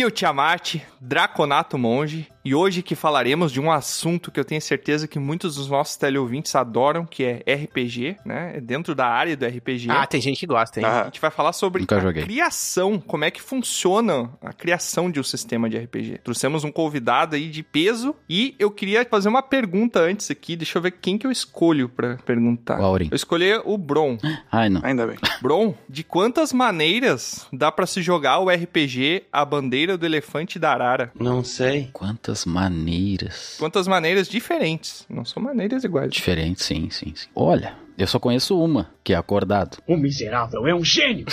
Aqui é o Tiamat, Draconato Monge, e hoje que falaremos de um assunto que eu tenho certeza que muitos dos nossos teleouvintes adoram, que é RPG, né? É dentro da área do RPG. Ah, tem gente que gosta, hein? A gente vai falar sobre Nunca a joguei. criação, como é que funciona a criação de um sistema de RPG. Trouxemos um convidado aí de peso e eu queria fazer uma pergunta antes aqui, deixa eu ver quem que eu escolho pra perguntar. O Aurim. Eu escolhi o Bron. Ai, não. Ainda bem. Bron, de quantas maneiras dá pra se jogar o RPG A Bandeira do Elefante da Arara? Não sei. Quantas maneiras. Quantas maneiras diferentes, não são maneiras iguais. Diferentes, sim, sim, sim. Olha, eu só conheço uma, que é acordado. O miserável é um gênio!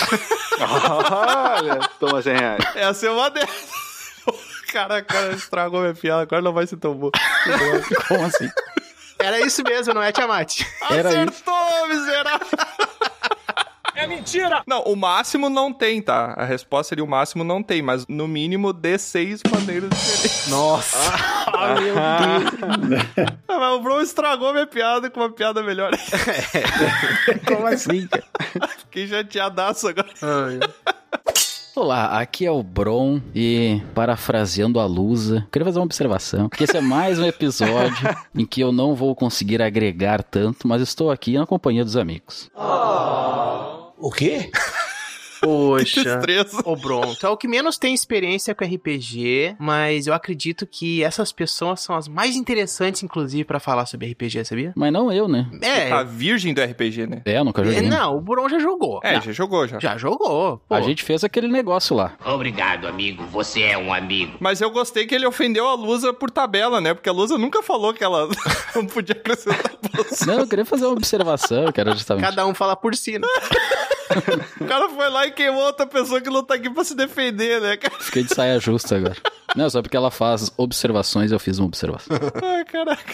Olha, toma 100 reais. Essa é uma dessas. Cara, cara, estragou minha piada, agora não vai ser tão boa. Como assim? Era isso mesmo, não é, Tiamat? Era Acertou, miserável! É mentira! Não, o máximo não tem, tá? A resposta seria o máximo não tem, mas no mínimo dê seis maneiras diferentes. Nossa. Ah, meu Deus. Mas o Bro estragou minha piada com uma piada melhor. Como assim, cara? Fiquei chateadaço agora. Olá, aqui é o Bron e, parafraseando a Lusa, queria fazer uma observação, que esse é mais um episódio em que eu não vou conseguir agregar tanto, mas estou aqui na companhia dos amigos. O quê? Poxa. Destreza. Ô, Bron, tu é o que menos tem experiência com RPG, mas eu acredito que essas pessoas são as mais interessantes, inclusive, pra falar sobre RPG, sabia? Mas não eu, né? É. A virgem do RPG, né? É, eu nunca joguei. é, Não, o Bron já jogou. É, Não, já jogou já. já jogou. Pô. A gente fez aquele negócio lá. Obrigado, amigo. Você é um amigo. Mas eu gostei que ele ofendeu a Lusa por tabela, né? Porque a Lusa nunca falou que ela não podia acrescentar. Não, eu queria fazer uma observação, que era justamente... Cada um fala por si, né? O cara foi lá e queimou outra pessoa que não tá aqui pra se defender, né, cara? Fiquei de saia justa agora. Não, só porque ela faz observações, eu fiz uma observação. Ai, caraca.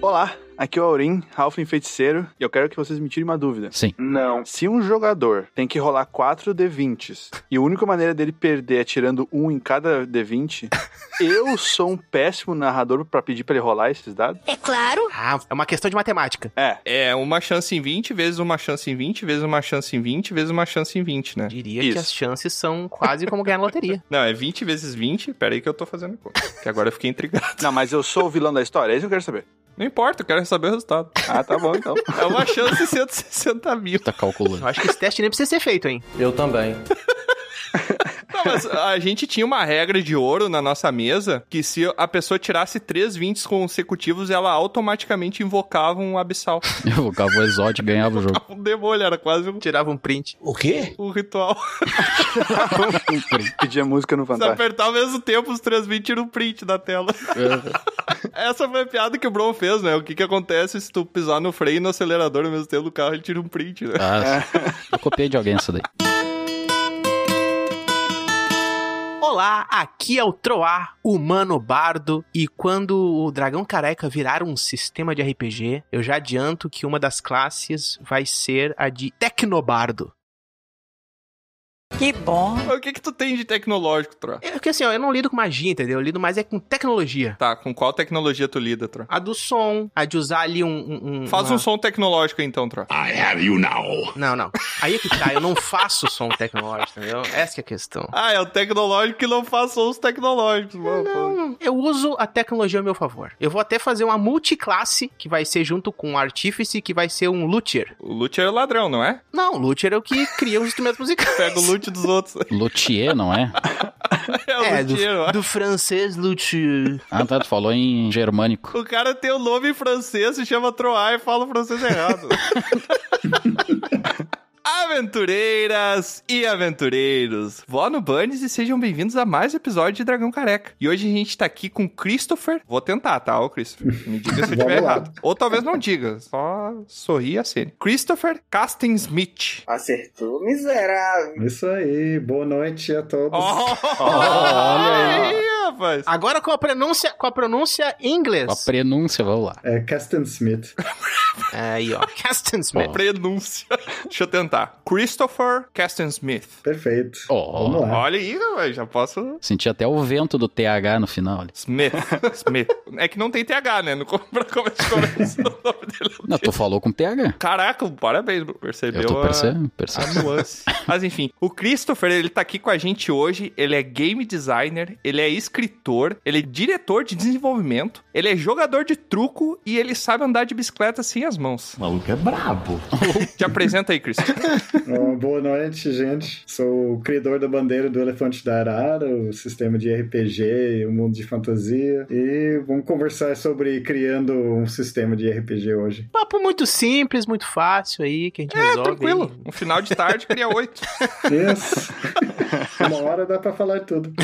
Olá, aqui é o Aurim, Halfling Feiticeiro, e eu quero que vocês me tirem uma dúvida. Sim. Não. Se um jogador tem que rolar 4 D20s e a única maneira dele perder é tirando um em cada D20, eu sou um péssimo narrador pra pedir pra ele rolar esses dados? É claro. Ah, é uma questão de matemática. É. É uma chance em 20, vezes uma chance em 20, vezes uma chance em 20, vezes uma chance em 20, né? Diria Isso. que as chances são quase como ganhar na loteria. Não, é 20 vezes 20. Pera aí que eu tô fazendo conta. Que agora eu fiquei intrigado. Não, mas eu sou o vilão da história, é isso que eu quero saber. Não importa, eu quero saber o resultado. Ah, tá bom então. É uma chance de 160 mil. Tá calculando. Eu acho que esse teste nem precisa ser feito, hein? Eu também. Não, mas a gente tinha uma regra de ouro na nossa mesa que se a pessoa tirasse três 20 consecutivos, ela automaticamente invocava um abissal. Invocava o exódio e ganhava o jogo. Um demônio, era quase um, Tirava um print. O quê? um ritual. Pedir a música no Se Fantástico. apertar ao mesmo tempo, os três 20 tira um print da tela. Essa foi a piada que o Bron fez, né? O que que acontece se tu pisar no freio e no acelerador ao mesmo tempo do carro, ele tira um print, né? Ah, eu copiei de alguém essa daí. Olá, aqui é o Troar, humano bardo, e quando o dragão careca virar um sistema de RPG, eu já adianto que uma das classes vai ser a de Tecnobardo. Que bom. O que que tu tem de tecnológico, Tro? É porque assim, ó, eu não lido com magia, entendeu? Eu lido mais é com tecnologia. Tá, com qual tecnologia tu lida, Tro? A do som, a de usar ali um... um- um- Faz uma- um som tecnológico então, Tro. I have you now. Não, não. Aí é que tá, eu não faço som tecnológico, entendeu? Essa que é a questão. Ah, é o tecnológico que não faz sons tecnológicos. mano. Não, eu uso a tecnologia ao meu favor. Eu vou até fazer uma multiclasse, que vai ser junto com um artífice, que vai ser um luthier. O Lute é o ladrão, não é? Não, o luthier é o que cria os instrumentos musicais. Pega o loot dos outros. Luthier, não é? É É, luthier, do, do francês luthier. Ah, tá, tu falou em germânico. O cara tem o nome em francês, se chama Troar e fala o francês errado. Aventureiras e aventureiros, vó no Bunnies e sejam bem-vindos a mais um episódio de Dragão Careca. E hoje a gente tá aqui com Christopher. Vou tentar, tá, ô Christopher? Me diga se eu estiver errado. Ou talvez não diga, só sorri e acene. Christopher Casten Smith. Acertou, miserável. Isso aí, boa noite a todos. Oh, olha aí, rapaz. Agora com a pronúncia, com a pronúncia em inglês. A prenúncia, vamos lá. É Castan Smith. Aí, ó. Caston Smith. Prenúncia. Deixa eu tentar. Christopher Caston Smith. Perfeito. Ó, Vamos lá. Olha aí, rapaz, já posso... senti até o vento do TH no final ali. Smith. Smith. É que não tem TH, né? No, pra conversa, o nome dele não Não, tu falou com TH. Caraca, parabéns. Percebeu Eu tô a- percebendo, a percebendo. nuance. Mas enfim, o Christopher, ele tá aqui com a gente hoje. Ele é game designer, ele é escritor, ele é diretor de desenvolvimento, ele é jogador de truco e ele sabe andar de bicicleta sem as mãos. O maluco é brabo. Te apresenta aí, Christopher. Bom, boa noite, gente. Sou o criador da bandeira do Elefante da Arara, o sistema de RPG e o mundo de fantasia. E vamos conversar sobre criando um sistema de RPG hoje. Papo muito simples, muito fácil aí, que a gente É, resolve. tranquilo. aí. Um final de tarde, cria oito. Isso. Uma hora dá pra falar tudo.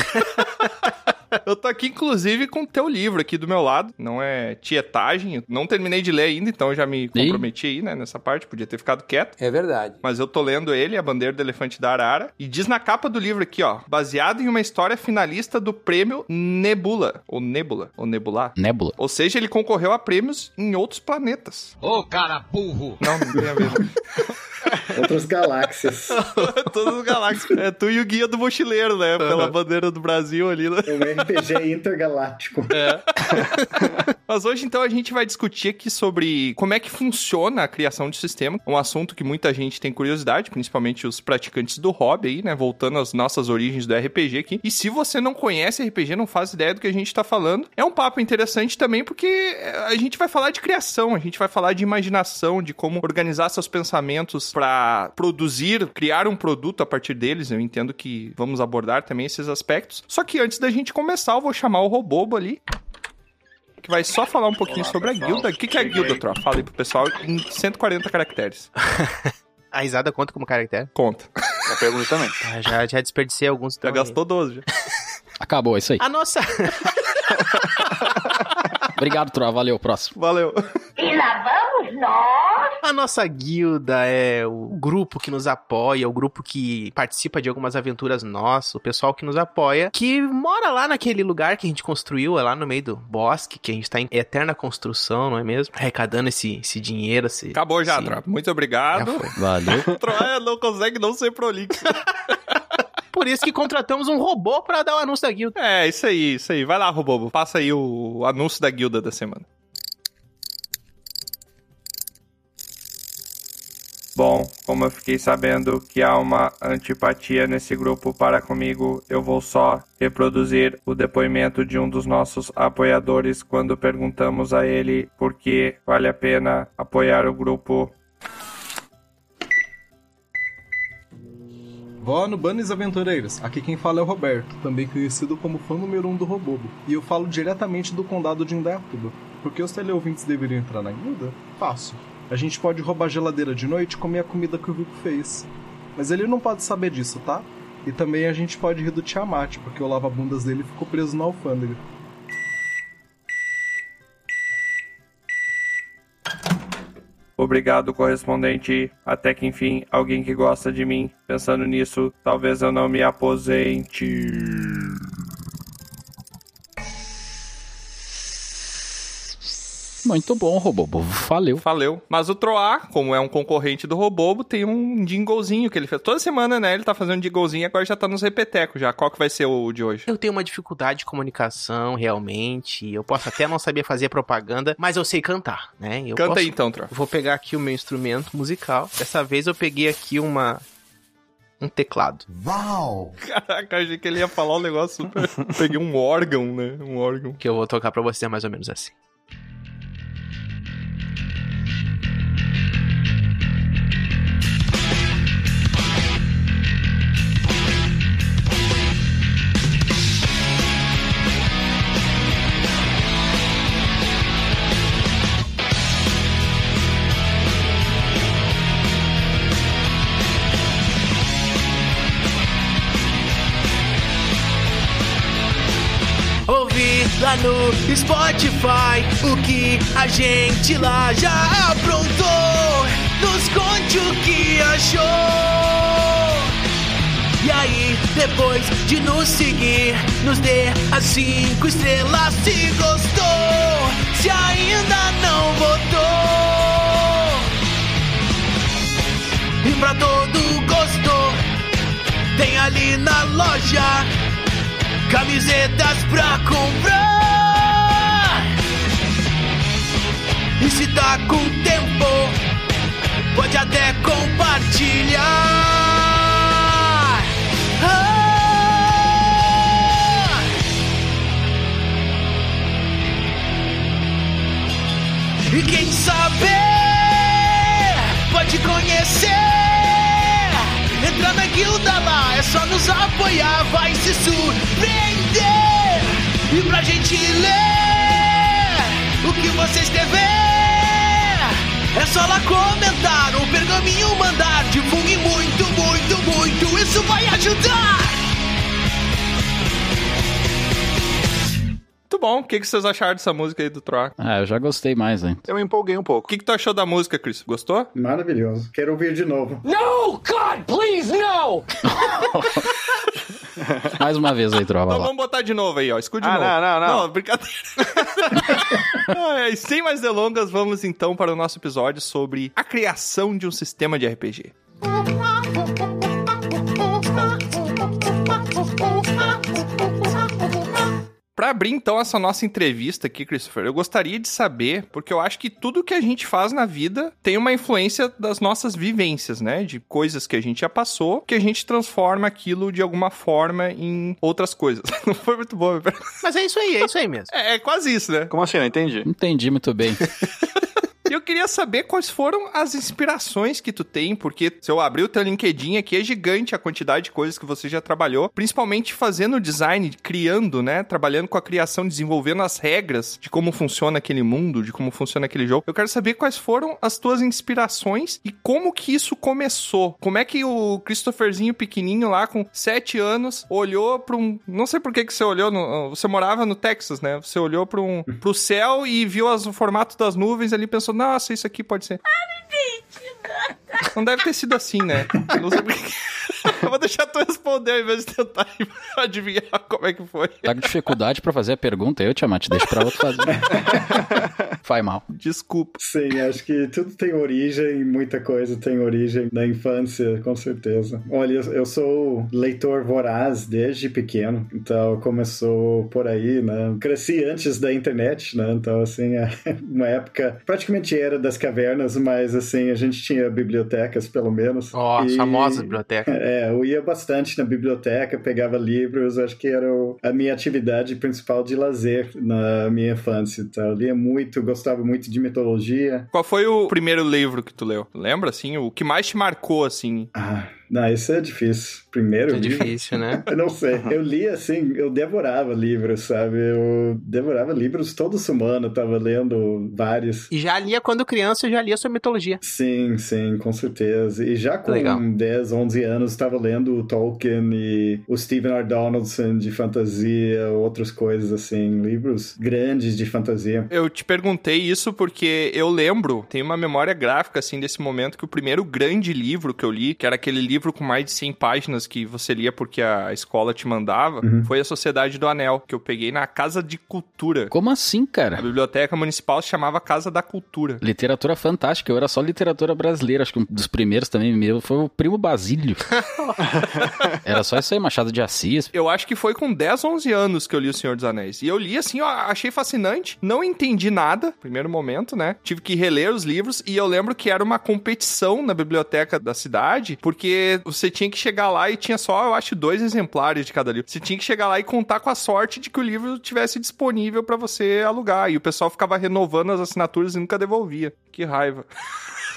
Eu tô aqui, inclusive, com o teu livro aqui do meu lado. Não é tietagem. Não terminei de ler ainda, então eu já me comprometi aí, né, nessa parte. Podia ter ficado quieto. É verdade. Mas eu tô lendo ele, A Bandeira do Elefante da Arara. E diz na capa do livro aqui, ó. Baseado em uma história finalista do prêmio Nebula. Ou Nebula. Ou Nebular. Nébula. Ou seja, ele concorreu a prêmios em outros planetas. Ô, cara burro! Não, não tem a ver. Outras galáxias. Todas as galáxias. É tu e o guia do mochileiro, né? Pela bandeira do Brasil ali, né? Um RPG intergaláctico. Mas hoje, então, a gente vai discutir aqui sobre como é que funciona a criação de sistema. Um assunto que muita gente tem curiosidade, principalmente os praticantes do hobby aí, né? Voltando às nossas origens do RPG aqui. E se você não conhece RPG, não faz ideia do que a gente tá falando, é um papo interessante também, porque a gente vai falar de criação, a gente vai falar de imaginação, de como organizar seus pensamentos para produzir, criar um produto a partir deles. Eu entendo que vamos abordar também esses aspectos. Só que antes da gente começar, eu vou chamar o Robobo ali que vai só falar um pouquinho sobre a guilda. O que, que é a guilda, Tro? Fala aí pro pessoal em 140 caracteres. A risada conta como caractere? Conta. A pergunta também. Tá, já, já desperdicei alguns. Já aí. gastou 12. Já. Acabou, é isso aí. A nossa... Obrigado, Troa. Valeu, próximo. Valeu. E lá vamos nós. A nossa guilda é o grupo que nos apoia, o grupo que participa de algumas aventuras nossas, o pessoal que nos apoia, que mora lá naquele lugar que a gente construiu, é lá no meio do bosque, que a gente tá em eterna construção, não é mesmo? Arrecadando esse, esse dinheiro, esse... Acabou já, esse- Tro. Muito obrigado. Valeu. Troia não consegue não ser prolixo. Por isso que contratamos um robô pra dar o anúncio da guilda. É, isso aí, isso aí. Vai lá, Robobo. Passa aí o anúncio da guilda da semana. Bom, como eu fiquei sabendo que há uma antipatia nesse grupo para comigo, eu vou só reproduzir o depoimento de um dos nossos apoiadores quando perguntamos a ele por que vale a pena apoiar o grupo. Vó no Bunnies Aventureiros, aqui quem fala é o Roberto, também conhecido como fã número 1 um do Robobo, e eu falo diretamente do condado de Indaiatuba. Por que os teleouvintes deveriam entrar na guilda? Fácil. A gente pode roubar a geladeira de noite e comer a comida que o Vico fez. Mas ele não pode saber disso, tá? E também a gente pode rir do Tiamat, porque o lava-bundas dele ficou preso na alfândega. Obrigado, correspondente. Até que enfim, alguém que gosta de mim. Pensando nisso, talvez eu não me aposente. Muito bom, Robobo. Valeu. Valeu. Mas o Troar, como é um concorrente do Robobo, tem um jinglezinho que ele fez. Toda semana, né? Ele tá fazendo um jinglezinho e agora já tá nos repetecos já. Qual que vai ser o de hoje? Eu tenho uma dificuldade de comunicação, realmente. Eu posso até não saber fazer propaganda, mas eu sei cantar, né? Eu Canta posso- aí então, Troar. Vou pegar aqui o meu instrumento musical. Dessa vez eu peguei aqui uma um teclado. Uau! Caraca, achei que ele ia falar um negócio super. Peguei um órgão, né? Um órgão. Que eu vou tocar pra você mais ou menos assim. No Spotify o que a gente lá já aprontou. Nos conte o que achou. E aí, depois de nos seguir, nos dê as cinco estrelas se gostou. Se ainda não votou. E pra todo gosto, tem ali na loja camisetas pra comprar. E se tá com tempo, pode até compartilhar. Ah! E quem sabe pode conhecer. Entra na guilda lá, é só nos apoiar, vai se surpreender. E pra gente ler o que você escrever, é só lá comentar, um pergaminho mandar, divulgue muito, muito, muito, isso vai ajudar. Muito bom. O que, que vocês acharam dessa música aí do Troá? Ah, eu já gostei mais, hein? Eu me empolguei um O pouco. que, que tu achou da música, Chris? Gostou? Maravilhoso. Quero ouvir de novo. No, God, please, no! Mais uma vez aí, Trova Então lá. vamos botar de novo aí, ó. Escuta de Ah, novo. não, não, não. Não, brincadeira. Ah, é, sem mais delongas, vamos então para o nosso episódio sobre a criação de um sistema de RPG. Pra abrir então essa nossa entrevista aqui, Christopher, eu gostaria de saber, porque eu acho que tudo que a gente faz na vida tem uma influência das nossas vivências, né? De coisas que a gente já passou, que a gente transforma aquilo de alguma forma em outras coisas. Não foi muito bom. Mas é isso aí, é isso aí mesmo. É, é quase isso, né? Como assim? Não entendi. Entendi muito bem. E eu queria saber quais foram as inspirações que tu tem, porque se eu abrir o teu LinkedIn aqui, é gigante a quantidade de coisas que você já trabalhou, principalmente fazendo design, criando, né? Trabalhando com a criação, desenvolvendo as regras de como funciona aquele mundo, de como funciona aquele jogo. Eu quero saber quais foram as tuas inspirações e como que isso começou. Como é que o Christopherzinho pequenininho lá com 7 anos olhou para um, não sei por que que você olhou, no... você morava no Texas, né? Você olhou para um pro céu e viu as- o formato das nuvens ali e pensou, nossa, isso aqui pode ser. Não deve ter sido assim, né? Não sei por que. Eu vou deixar tu responder ao invés de tentar adivinhar como é que foi. Tá com dificuldade pra fazer a pergunta, eu, Tiamat, deixa pra outro fazer. Faz mal. Desculpa. Sim, acho que tudo tem origem, muita coisa tem origem da infância, com certeza. Olha, eu, sou leitor voraz desde pequeno, então começou por aí, né? Cresci antes da internet, né? Então, assim, é uma época praticamente era das cavernas, mas, assim, a gente tinha bibliotecas, pelo menos. Ó, E- famosa biblioteca. é, eu ia bastante na biblioteca, pegava livros, acho que era a minha atividade principal de lazer na minha infância. Então, eu lia muito, gostava muito de mitologia. Qual foi o primeiro livro que tu leu? Lembra, assim? O que mais te marcou, assim? Ah, não, isso é difícil. Primeiro É livro? difícil, né? Eu não sei. Eu li assim, eu devorava livros, sabe? Eu devorava livros todo semana, tava lendo vários. E já lia quando criança, eu já lia sobre mitologia. Sim, sim, com certeza. E já com Legal. 10, 11 anos, estava lendo o Tolkien e o Stephen R. Donaldson de fantasia, outras coisas assim, livros grandes de fantasia. Eu te perguntei isso porque eu lembro, tem uma memória gráfica, assim, desse momento, que o primeiro grande livro que eu li, que era aquele livro com mais de 100 páginas que você lia porque a escola te mandava, foi A Sociedade do Anel, que eu peguei na Casa de Cultura. Como assim, A cara? biblioteca municipal se chamava Casa da Cultura. Literatura fantástica, eu era só literatura brasileira. Acho que um dos primeiros também meu foi o Primo Basílio. era só isso aí, Machado de Assis. Eu acho que foi com 10, 11 anos que eu li O Senhor dos Anéis. E eu li assim, ó, achei fascinante. Não entendi nada, primeiro momento, né? Tive que reler os livros. E eu lembro que era uma competição na biblioteca da cidade, porque você tinha que chegar lá e tinha só, eu acho, dois exemplares de cada livro. Você tinha que chegar lá e contar com a sorte de que o livro tivesse disponível pra você alugar. E o pessoal ficava renovando as assinaturas e nunca devolvia. Que raiva.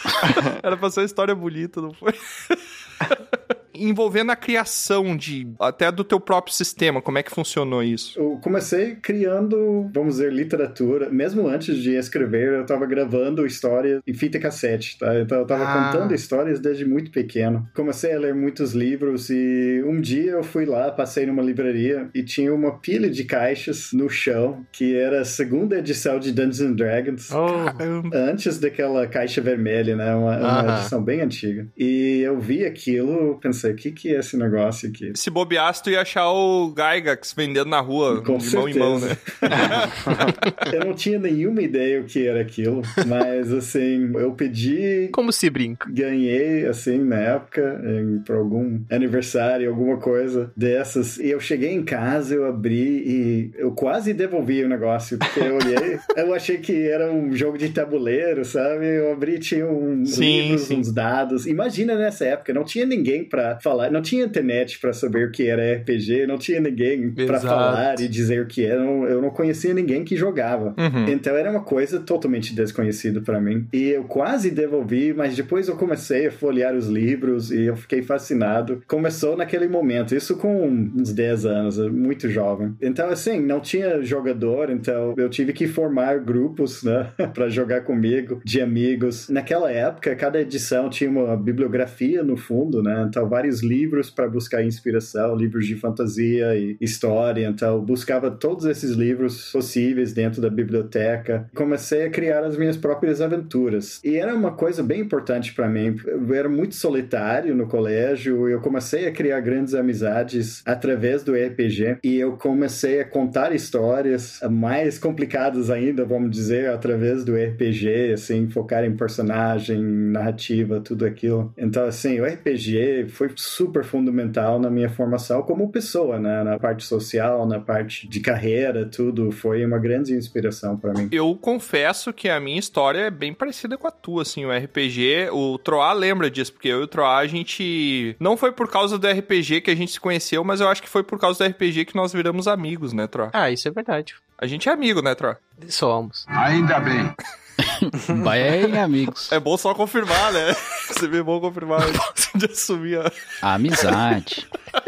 Era pra ser uma história bonita, não foi? Envolvendo a criação de até do teu próprio sistema, como é que funcionou isso? Eu comecei criando, vamos dizer, literatura. Mesmo antes de escrever, eu estava gravando histórias em fita cassete, tá? Então eu estava Ah. contando histórias desde muito pequeno. Comecei a ler muitos livros e um dia eu fui lá, passei numa livraria e tinha uma pilha de caixas no chão que era a segunda edição de Dungeons and Dragons. Oh, Antes daquela caixa vermelha, né? Uma, uma edição bem antiga. E eu vi aquilo, pensei, pensei, o que, que é esse negócio aqui? Se bobeasse, tu ia achar o Gygax vendendo na rua, Com de mão em mão, né? eu não tinha nenhuma ideia o que era aquilo, mas assim, eu pedi, Como se brinca? ganhei assim na época, em, por algum aniversário, alguma coisa dessas. E eu cheguei em casa, eu abri e eu quase devolvi o negócio, porque eu olhei, eu achei que era um jogo de tabuleiro, sabe? Eu abri, tinha um Sim, livros, sim. uns dados. Imagina nessa época, não tinha ninguém pra falar, não tinha internet pra saber o que era RPG, não tinha ninguém Exato. falar e dizer o que era. Eu não- conhecia ninguém que jogava. Uhum. Então era uma coisa totalmente desconhecida pra mim. E eu quase devolvi, mas depois eu comecei a folhear os livros e eu fiquei fascinado. Começou naquele momento, isso com uns 10 anos, muito jovem. Então, assim, não tinha jogador, então eu tive que formar grupos, né, pra jogar comigo, de amigos. Naquela época, cada edição tinha uma bibliografia no fundo, né? Então, vários livros para buscar inspiração, livros de fantasia e história. Então, buscava todos esses livros possíveis dentro da biblioteca. Comecei a criar as minhas próprias aventuras. E era uma coisa bem importante para mim. Eu era muito solitário no colégio, eu comecei a criar grandes amizades através do RPG e eu comecei a contar histórias mais complicadas ainda, vamos dizer, através do RPG, assim, focar em personagem, narrativa, tudo aquilo. Então, assim, o RPG foi super fundamental na minha formação como pessoa, né? Na parte social, na parte de carreira, tudo. Foi uma grande inspiração para mim. Eu confesso que a minha história é bem parecida com a tua, assim, o RPG, o Troá lembra disso, porque eu e o Troá, a gente, não foi por causa do RPG que a gente se conheceu, mas eu acho que foi por causa do RPG que nós viramos amigos, né, Troá? Ah, isso é verdade. A gente é amigo, né, Troá? Somos. Ainda bem. Bem, amigos. É bom só confirmar, né? Sempre é bom confirmar antes de assumir a... A amizade.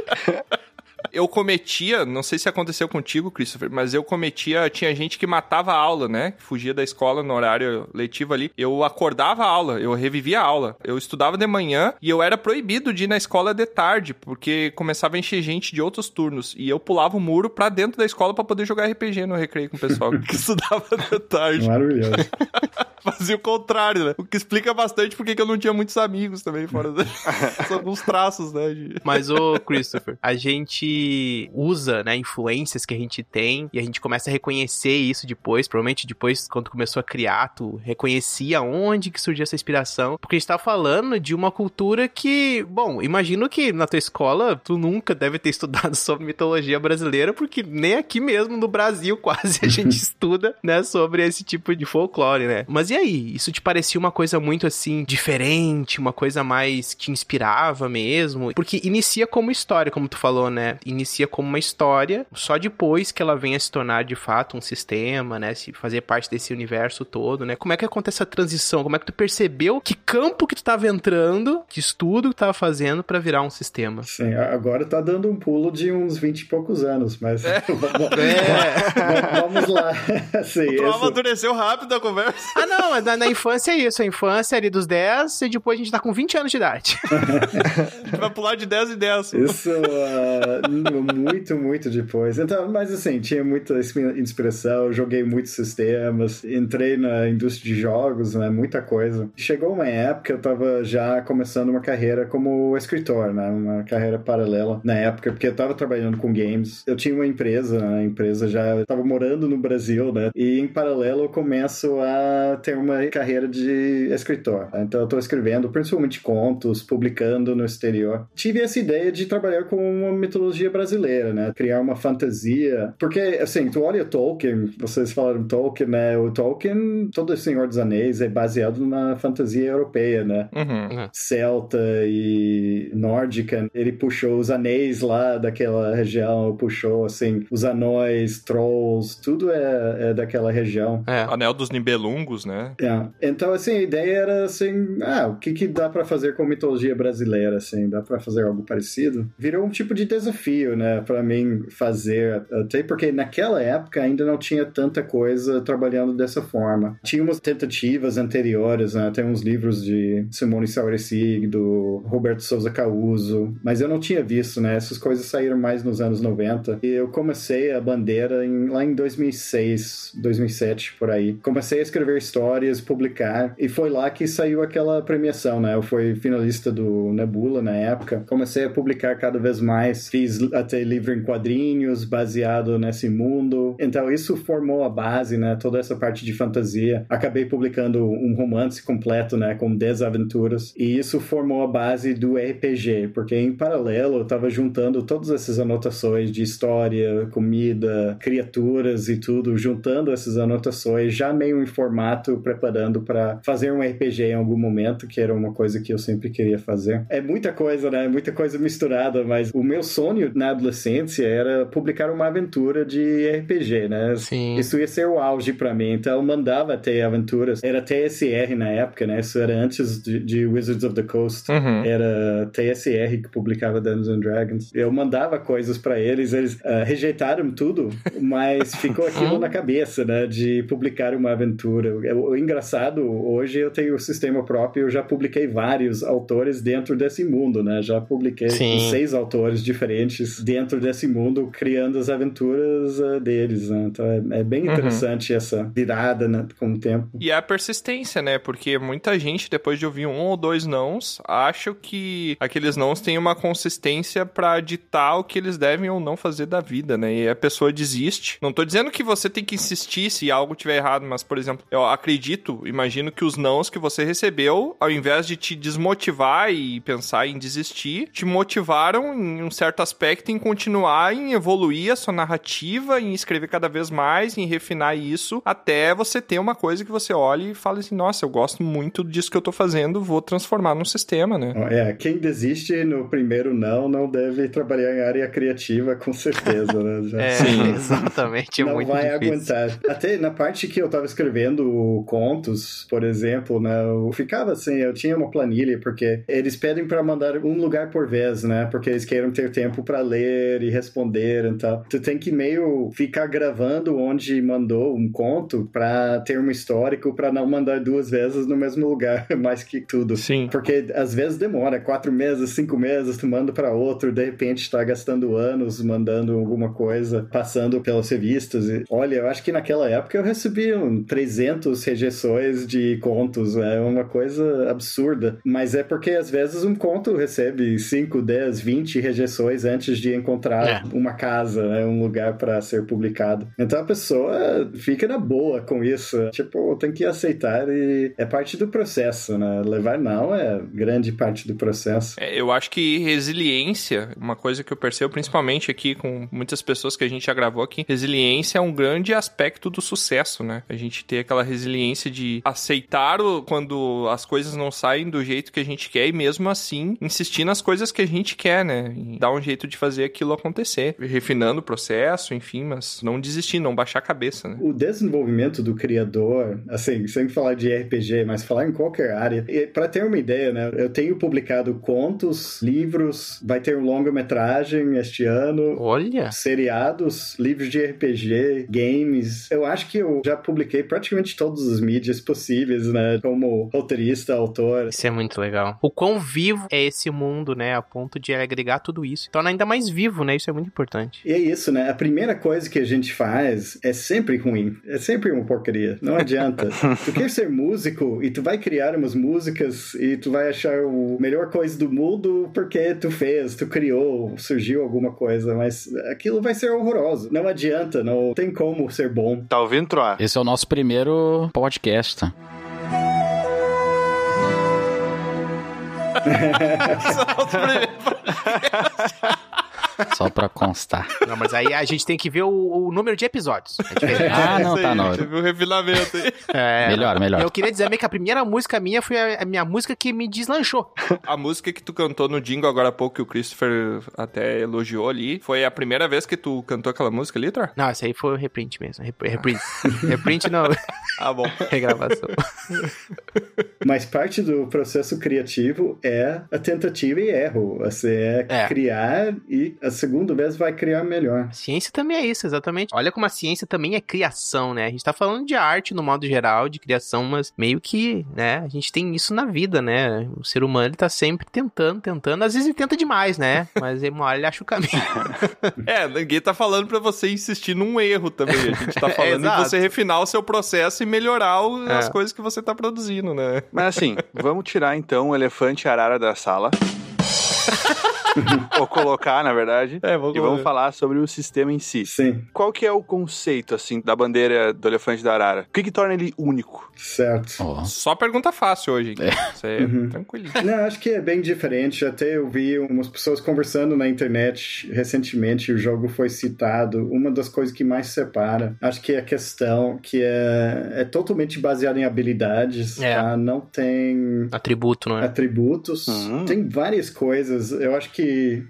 Eu cometia, não sei se aconteceu contigo, Christopher, mas eu cometia, tinha gente que matava a aula, né? Fugia da escola no horário letivo ali. Eu acordava a aula, eu revivia a aula. Eu estudava de manhã e eu era proibido de ir na escola de tarde, porque começava a encher gente de outros turnos. E eu pulava o muro pra dentro da escola pra poder jogar RPG no recreio com o pessoal que estudava de tarde. Maravilhoso. Fazia o contrário, né? O que explica bastante porque que eu não tinha muitos amigos também, fora da... Alguns traços, né? de- Mas, ô, Christopher, a gente usa, né, influências que a gente tem e a gente começa a reconhecer isso depois. Provavelmente depois, quando começou a criar, tu reconhecia onde que surgiu essa inspiração. Porque a gente tá falando de uma cultura que, bom, imagino que na tua escola tu nunca deve ter estudado sobre mitologia brasileira, porque nem aqui mesmo no Brasil quase a gente estuda, né, sobre esse tipo de folclore, né? Mas e aí? Isso te parecia uma coisa muito assim, diferente, uma coisa mais que te inspirava mesmo? Porque inicia como história, como tu falou, né? Inicia como uma história, só depois que ela venha a se tornar de fato um sistema, né? Se fazer parte desse universo todo, né? Como é que acontece essa transição? Como é que tu percebeu que campo que tu tava entrando, que estudo que tu tava fazendo pra virar um sistema? Sim, a- agora tá dando um pulo de uns 20 e poucos anos, mas vamos, É. vamos lá. Sim, essa- amadureceu rápido a conversa. Ah, não, na, na infância é isso. A infância é ali dos 10 e depois a gente tá com 20 anos de idade. Vai pular de 10 em 10. Isso ah, muito, muito depois. Então, mas assim, tinha muita inspi- inspiração, joguei muitos sistemas, entrei na indústria de jogos, né? Muita coisa. Chegou uma época eu tava já começando uma carreira como escritor, né? Uma carreira paralela na época, porque eu tava trabalhando com games. Eu tinha uma empresa, né, a empresa já tava morando no Brasil, né? E em paralelo eu começo a ter uma carreira de escritor. Então eu tô escrevendo principalmente contos, publicando no exterior. Tive essa ideia de trabalhar com uma mitologia brasileira, né? Criar uma fantasia. Porque, assim, tu olha Tolkien, vocês falaram Tolkien, né? O Tolkien, todo o Senhor dos Anéis é baseado na fantasia europeia, né? Uhum. celta e nórdica, ele puxou os anéis lá daquela região, puxou assim, os anões, trolls, tudo é, é daquela região. É. Anel dos Nibelungos, né? É. Então, assim, a ideia era assim, ah, o que que dá pra fazer com mitologia brasileira, assim, dá pra fazer algo parecido? Virou um tipo de desafio, né, pra mim fazer, até porque naquela época ainda não tinha tanta coisa trabalhando dessa forma. Tinha umas tentativas anteriores, né, tem uns livros de Simone Sauersig, do Roberto Souza Causo, mas eu não tinha visto, né, essas coisas saíram mais nos anos 90, e eu comecei a bandeira em- lá em 2006, 2007, por aí. Comecei a escrever histórias, publicar. E foi lá que saiu aquela premiação, né? Eu fui finalista do Nebula na época. Comecei a publicar cada vez mais. Fiz até livro em quadrinhos baseado nesse mundo. Então isso formou a base, né? Toda essa parte de fantasia. Acabei publicando um romance completo, né? Com 10 aventuras. E isso formou a base do RPG, porque em paralelo eu tava juntando todas essas anotações de história, comida, criaturas e tudo, juntando essas anotações já meio em formato, preparando para fazer um RPG em algum momento, que era uma coisa que eu sempre queria fazer. É muita coisa, né? Muita coisa misturada, mas o meu sonho na adolescência era publicar uma aventura de RPG, né? Sim. Isso ia ser o auge para mim. Então eu mandava ter aventuras. Era TSR na época, né? Isso era antes de, de Wizards of the Coast. Uhum. Era TSR que publicava Dungeons and Dragons. Eu mandava coisas para eles, eles uh, rejeitaram tudo, mas ficou aquilo na cabeça, né? De publicar uma aventura. O, o engraçado, hoje eu tenho o sistema próprio, eu já publiquei vários autores dentro desse mundo, né? Já publiquei seis autores diferentes dentro desse mundo, criando as aventuras uh, deles, né? Então é, é bem interessante essa virada né, com o tempo. E é a persistência, né? Porque muita gente, depois de ouvir um ou dois nãos, acha que aqueles nãos têm uma consistência pra ditar o que eles devem ou não fazer da vida, né? E a pessoa desiste. Não tô dizendo que você tem que insistir se algo tiver errado, mas, por exemplo, eu acredito, imagino que os nãos que você recebeu, ao invés de te desmotivar e pensar em desistir, te motivaram em um certo aspecto em continuar, em evoluir a sua narrativa, em escrever cada vez mais, em refinar isso, até você ter uma coisa que você olhe e fale assim, nossa, eu gosto muito disso que eu tô fazendo, vou transformar num sistema, né? É, quem desiste no primeiro não, não deve trabalhar em área criativa, com certeza, né? Já- É, Sim. exatamente. É não muito vai difícil. aguentar. Até na parte que eu tava escrevendo contos, por exemplo, né, eu ficava assim, eu tinha uma planilha, porque eles pedem pra mandar um lugar por vez, né, porque eles querem ter tempo pra ler e responder e tal. Tu tem que meio ficar gravando onde mandou um conto pra ter um histórico, pra não mandar duas vezes no mesmo lugar, mais que tudo. Sim. Porque às vezes demora quatro meses, cinco meses, tu manda pra outro, de repente tá gastando anos mandando alguma coisa, passando pelas revistas. E, olha, eu acho que naquela época eu recebi um 300 rejeições de contos, é uma coisa absurda. Mas é porque às vezes um conto recebe 5, 10, 20 rejeições antes de encontrar É. uma casa, né, um lugar pra ser publicado. Então a pessoa fica na boa com isso. Tipo, tem que aceitar e é parte do processo, né? Levar não é grande parte do processo. É, Eu acho que resiliência, uma coisa que eu percebo principalmente aqui com muitas pessoas que a gente já gravou aqui, resiliência é um grande aspecto do sucesso, né? A gente ter aquela resiliência de aceitar o- quando as coisas não saem do jeito que a gente quer e mesmo assim insistir nas coisas que a gente quer, né? E dar um jeito de fazer aquilo acontecer, refinando o processo, enfim, mas não desistir, não baixar a cabeça, né? O desenvolvimento do criador, assim, sem falar de RPG, mas falar em qualquer área. Para ter uma ideia, né? Eu tenho publicado contos, livros, vai ter um longa-metragem este ano. Olha. Seriados, livros de RPG, games. Eu acho que eu já publiquei praticamente todas as mídias possíveis, né? Como roteirista, autor. Isso é muito legal. O quão vivo é esse mundo, né? A ponto de agregar tudo isso. Torna ainda mais vivo, né? Isso é muito importante. E é isso, né? A primeira coisa que a gente faz é sempre ruim. É sempre uma porcaria. Não adianta. tu quer ser músico e tu vai criar umas músicas e tu vai achar o melhor coisa do mundo porque tu fez, tu criou, surgiu alguma coisa, mas aquilo vai ser horroroso. Não adianta, não tem como ser bom. Tá ouvindo, Troar? Esse é o nosso primeiro podcast. tá? Só pra constar. Não, mas aí a gente tem que ver o, o número de episódios. É. Ah, não, Isso tá não. Teve um refinamento aí. É. Melhor, melhor. Eu queria dizer também que a primeira música minha foi a, a minha música que me deslanchou. A música que tu cantou no Jingle agora há pouco, que o Christopher até elogiou ali, foi a primeira vez que tu cantou aquela música ali, Thor? Não, essa aí foi o reprint mesmo. Rep- Reprint. reprint não, Ah, bom. regravação. Mas parte do processo criativo é a tentativa e erro. Você é, É. criar e a segunda vez vai criar melhor. Ciência também é isso, exatamente. Olha como a ciência também é criação, né? A gente tá falando de arte no modo geral, de criação, mas meio que, né, a gente tem isso na vida, né? O ser humano ele tá sempre tentando, tentando. Às vezes ele tenta demais, né? Mas uma hora ele acha o caminho. É, ninguém tá falando pra você insistir num erro também. A gente tá falando em Exato. você refinar o seu processo e melhorar o- É. as coisas que você tá produzindo, né? Mas assim, vamos tirar então o elefante arara da sala. Ou colocar, na verdade. É, vamos E vamos falar sobre o sistema em si. Sim, Qual que é o conceito, assim, da bandeira do elefante da arara? O que que torna ele único? certo. Ó, Só pergunta fácil hoje. hein? Isso é Uhum. tranquilo. Não, acho que é bem diferente. Até eu vi umas pessoas conversando na internet recentemente, o jogo foi citado. Uma das coisas que mais separa, acho que é a questão que é, é totalmente baseada em habilidades, É. tá? Não tem Atributo, não é? atributos. Uhum. Tem várias coisas. Eu acho que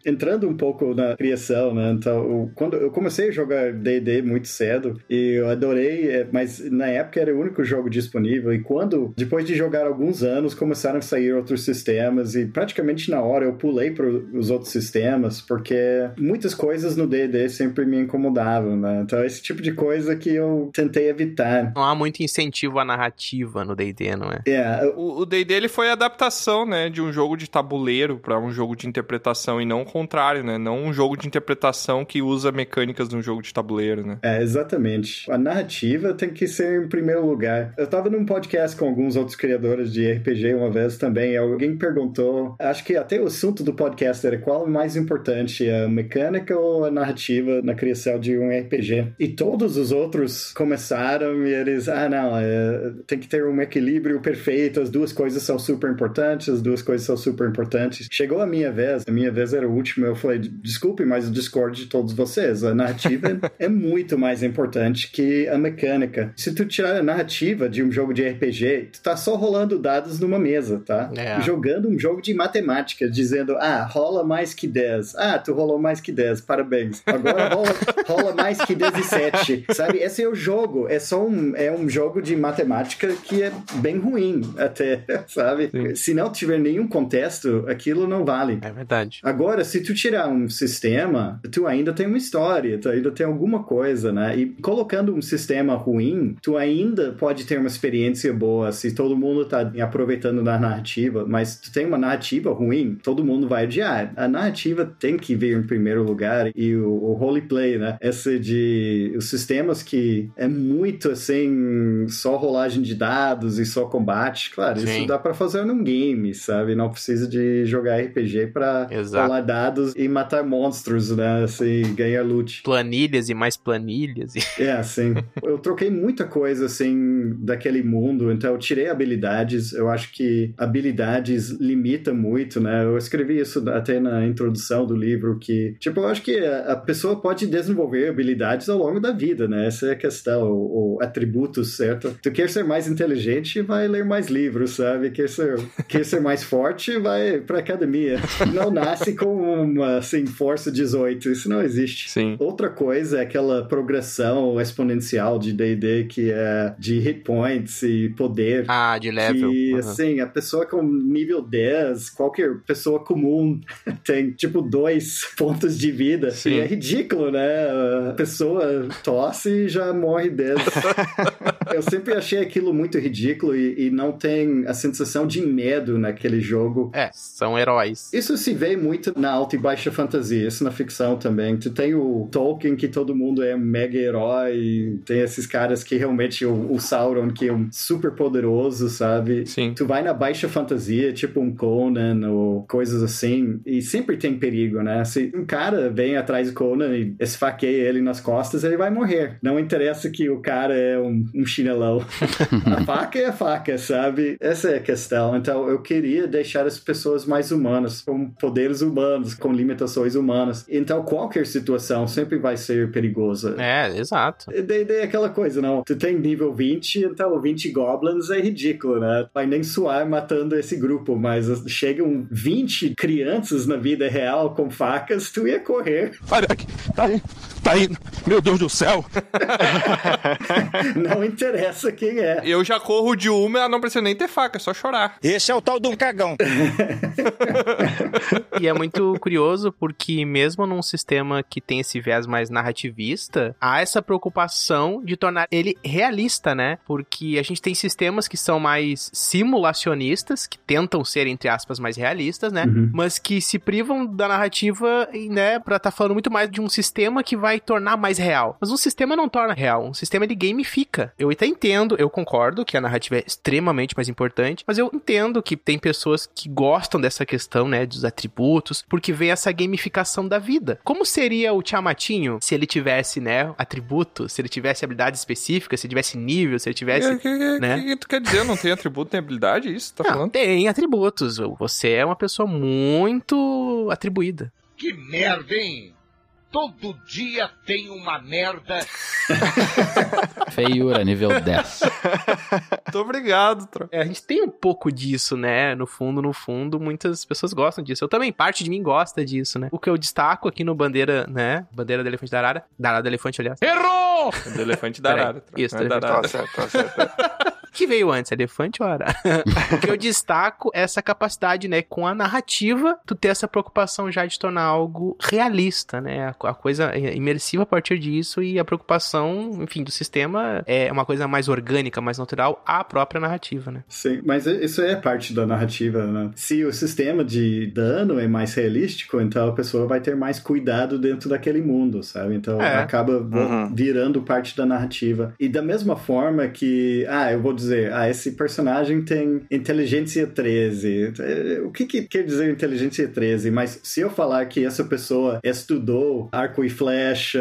entrando um pouco na criação, né? Então, o- quando eu comecei a jogar D&D muito cedo e eu adorei, é, mas na época era o único jogo disponível e quando depois de jogar alguns anos começaram a sair outros sistemas e praticamente na hora eu pulei para os outros sistemas porque muitas coisas no D&D sempre me incomodavam, né? Então esse tipo de coisa que eu tentei evitar. Não há muito incentivo à narrativa no D&D, não é? É, O o D&D ele foi a adaptação, né, de um jogo de tabuleiro pra um jogo de interpretação e não o contrário, né? Não um jogo de interpretação que usa mecânicas de um jogo de tabuleiro, né? É, exatamente. A narrativa tem que ser em primeiro lugar. Eu tava num podcast com alguns outros criadores de RPG uma vez também, alguém perguntou, acho que até o assunto do podcast era qual é mais importante, a mecânica ou a narrativa na criação de um RPG. E todos os outros começaram e eles, ah não, é, tem que ter um equilíbrio perfeito, as duas coisas são super importantes, as duas coisas são super importantes. Chegou a minha vez, a minha vez era a última, eu falei, desculpe, mas eu discordo de todos vocês. A narrativa é muito mais importante que a mecânica. Se tu tirar a narrativa de um jogo de RPG, tu tá só rolando dados numa mesa, tá? É. Jogando um jogo de matemática, dizendo, ah, rola mais que 10. Ah, tu rolou mais que 10, parabéns. Agora rola, rola mais que 17, sabe? Esse é o jogo, é só um, é um jogo de matemática que é bem ruim até, sabe? Sim. Se não tiver nenhum contexto, aquilo não vale. É verdade. Agora, se tu tirar um sistema, tu ainda tem uma história, tu ainda tem alguma coisa, né? E colocando um sistema ruim, tu ainda pode ter uma experiência boa se todo mundo tá aproveitando da narrativa, mas tu tem uma narrativa ruim, todo mundo vai odiar. A narrativa tem que vir em primeiro lugar e o, o roleplay, né? Esse de os sistemas que é muito assim, só rolagem de dados e só combate, claro, Sim. isso dá pra fazer num game, sabe? Não precisa de jogar RPG pra Exato. rolar dados e matar monstros, né? Assim, ganhar loot. Planilhas e mais planilhas. É, assim. eu troquei muita coisa, assim, daquele mundo, então eu tirei habilidades. Eu acho que habilidades limita muito, né? Eu escrevi isso até na introdução do livro, que, tipo, eu acho que a pessoa pode desenvolver habilidades ao longo da vida, né? Essa é a questão, o, o atributos, certo? Tu quer ser mais inteligente, vai ler mais livros, sabe? Quer ser, quer ser mais forte, vai pra academia. Não nasce com uma, assim, força 18, isso não existe. Sim. Outra coisa é aquela progressão exponencial de D&D que é de hit points e poder. Ah, de level. Que, Uhum. assim, a pessoa com nível 10, qualquer pessoa comum tem, tipo, dois pontos de vida. Sim. E é ridículo, né? A pessoa tosse e já morre 10. Eu sempre achei aquilo muito ridículo e, e não tem a sensação de medo naquele jogo. É, são heróis. Isso se vê muito na alta e baixa fantasia, isso na ficção também. Tu tem o Tolkien, que todo mundo é um mega herói, tem esses caras que realmente, o, o Sauron, que é um super poderoso, sabe? Sim. Tu vai na baixa fantasia, tipo um Conan ou coisas assim, e sempre tem perigo, né? Se um cara vem atrás do Conan e esfaqueia ele nas costas, ele vai morrer. Não interessa que o cara é um, um chinelão. a faca é a faca, sabe? Essa é a questão. Então, eu queria deixar as pessoas mais humanas, com poderes humanos, com limitações humanas. Então, qualquer situação sempre vai ser perigosa. É, exato. D&D é aquela coisa, não. Tu tem nível 20, então 20 goblins é ridículo, né? Vai nem suar matando esse grupo, mas chegam 20 crianças na vida real com facas, tu ia correr. Vai, Beck. Tá aí. Tá indo. Meu Deus do céu. Não interessa quem é. Eu já corro de uma, não precisa nem ter faca, é só chorar. Esse é o tal do cagão. E é muito curioso porque mesmo num sistema que tem esse viés mais narrativista, há essa preocupação de tornar ele realista, né? Porque a gente tem sistemas que são mais simulacionistas, que tentam ser, entre aspas, mais realistas, né? Uhum. Mas que se privam da narrativa, e, né, pra tá falando muito mais de um sistema que vai tornar mais real. Mas um sistema não torna real, um sistema ele gamifica. Eu até entendo, eu concordo que a narrativa é extremamente mais importante, mas eu entendo que tem pessoas que gostam dessa questão, né, dos atributos, porque vem essa gamificação da vida. Como seria o Tiamatinho se ele tivesse, né, atributos, se ele tivesse habilidades específicas, se ele tivesse nível, se ele O tivesse... que, que- né? que- que tu quer dizer? Não tem atributo, tem habilidade? É isso que tá Não, falando? tem atributos. Você é uma pessoa muito atribuída. Que merda, hein? Todo dia tem uma merda. Feiura, nível 10. Muito obrigado, Tro. É, a gente tem um pouco disso, né? No fundo, no fundo, muitas pessoas gostam disso. Eu também, parte de mim gosta disso, né? O que eu destaco aqui no Bandeira, né? Bandeira do Elefante da Arara. Da Arara do Elefante, aliás. Errou! Do elefante da arara. Isso, é do da arara. Tá certo, tá certo. O que veio antes, elefante ou arara? o que eu destaco é essa capacidade, né? Com a narrativa, tu ter essa preocupação já de tornar algo realista, né? A, a coisa imersiva a partir disso e a preocupação, enfim, do sistema é uma coisa mais orgânica, mais natural à própria narrativa, né? Sim, mas isso é parte da narrativa, né? Se o sistema de dano é mais realístico, então a pessoa vai ter mais cuidado dentro daquele mundo, sabe? Então É. acaba Uhum. virando parte da narrativa. E da mesma forma que, ah, eu vou dizer, ah, esse personagem tem inteligência 13. Eh, O que, que quer dizer inteligência 13? Mas se eu falar que essa pessoa estudou arco e flecha,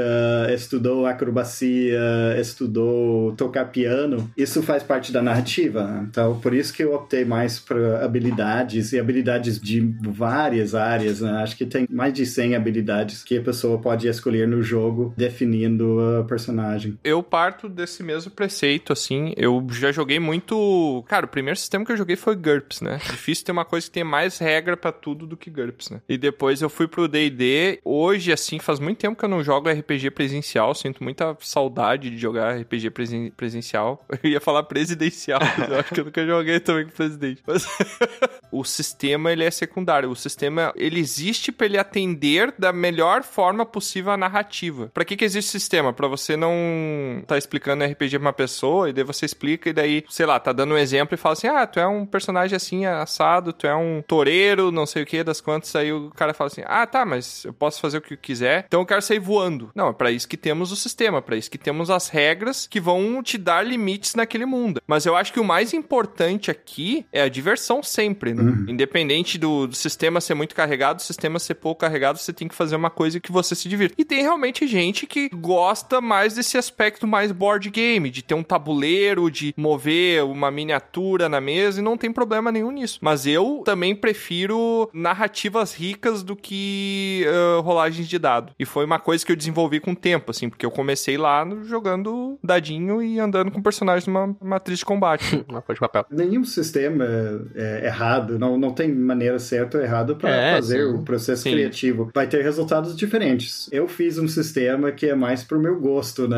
estudou acrobacia, estudou tocar piano, isso faz parte da narrativa. Então, por isso que eu optei mais para habilidades e habilidades de várias áreas. Né? Acho que tem mais de 100 habilidades que a pessoa pode escolher no jogo, definindo a personagem. Eu parto desse mesmo preceito, assim. Eu já joguei muito. Cara, o primeiro sistema que eu joguei foi GURPS, né? Difícil ter uma coisa que tem mais regra pra tudo do que GURPS, né? E depois eu fui pro DD. Hoje, assim, faz muito tempo que eu não jogo RPG presencial. Sinto muita saudade de jogar RPG presen- presencial. Eu ia falar presidencial, mas eu acho que eu nunca joguei também com presidente. Mas o sistema, ele é secundário. O sistema, ele existe pra ele atender da melhor forma possível a narrativa. Pra que que existe sistema? Pra você não tá explicando RPG pra uma pessoa e daí você explica e daí, sei lá, tá dando um exemplo e fala assim: "Ah, tu é um personagem assim assado, tu é um toureiro, não sei o que, das quantas". Aí o cara fala assim: "Ah, tá, mas eu posso fazer o que eu quiser. Então eu quero sair voando". Não, é pra isso que temos o sistema, pra isso que temos as regras que vão te dar limites naquele mundo. Mas eu acho que o mais importante aqui é a diversão sempre, né? Independente do, do sistema ser muito carregado, o sistema ser pouco carregado, você tem que fazer uma coisa que você se divirta. E tem realmente gente que gosta mais desse aspecto mais board game, de ter um tabuleiro, de mover uma miniatura na mesa, e não tem problema nenhum nisso. Mas eu também prefiro narrativas ricas do que ah, rolagens de dado. E foi uma coisa que eu desenvolvi com o tempo, assim, porque eu comecei lá no- jogando dadinho e andando com personagens numa matriz de combate. Uma folha de papel. Nenhum sistema é errado, não, não tem maneira certa ou errada para É, fazer sim. o processo Sim. criativo. Vai ter resultados diferentes. Eu fiz um sistema que é mais pro meu gosto, né?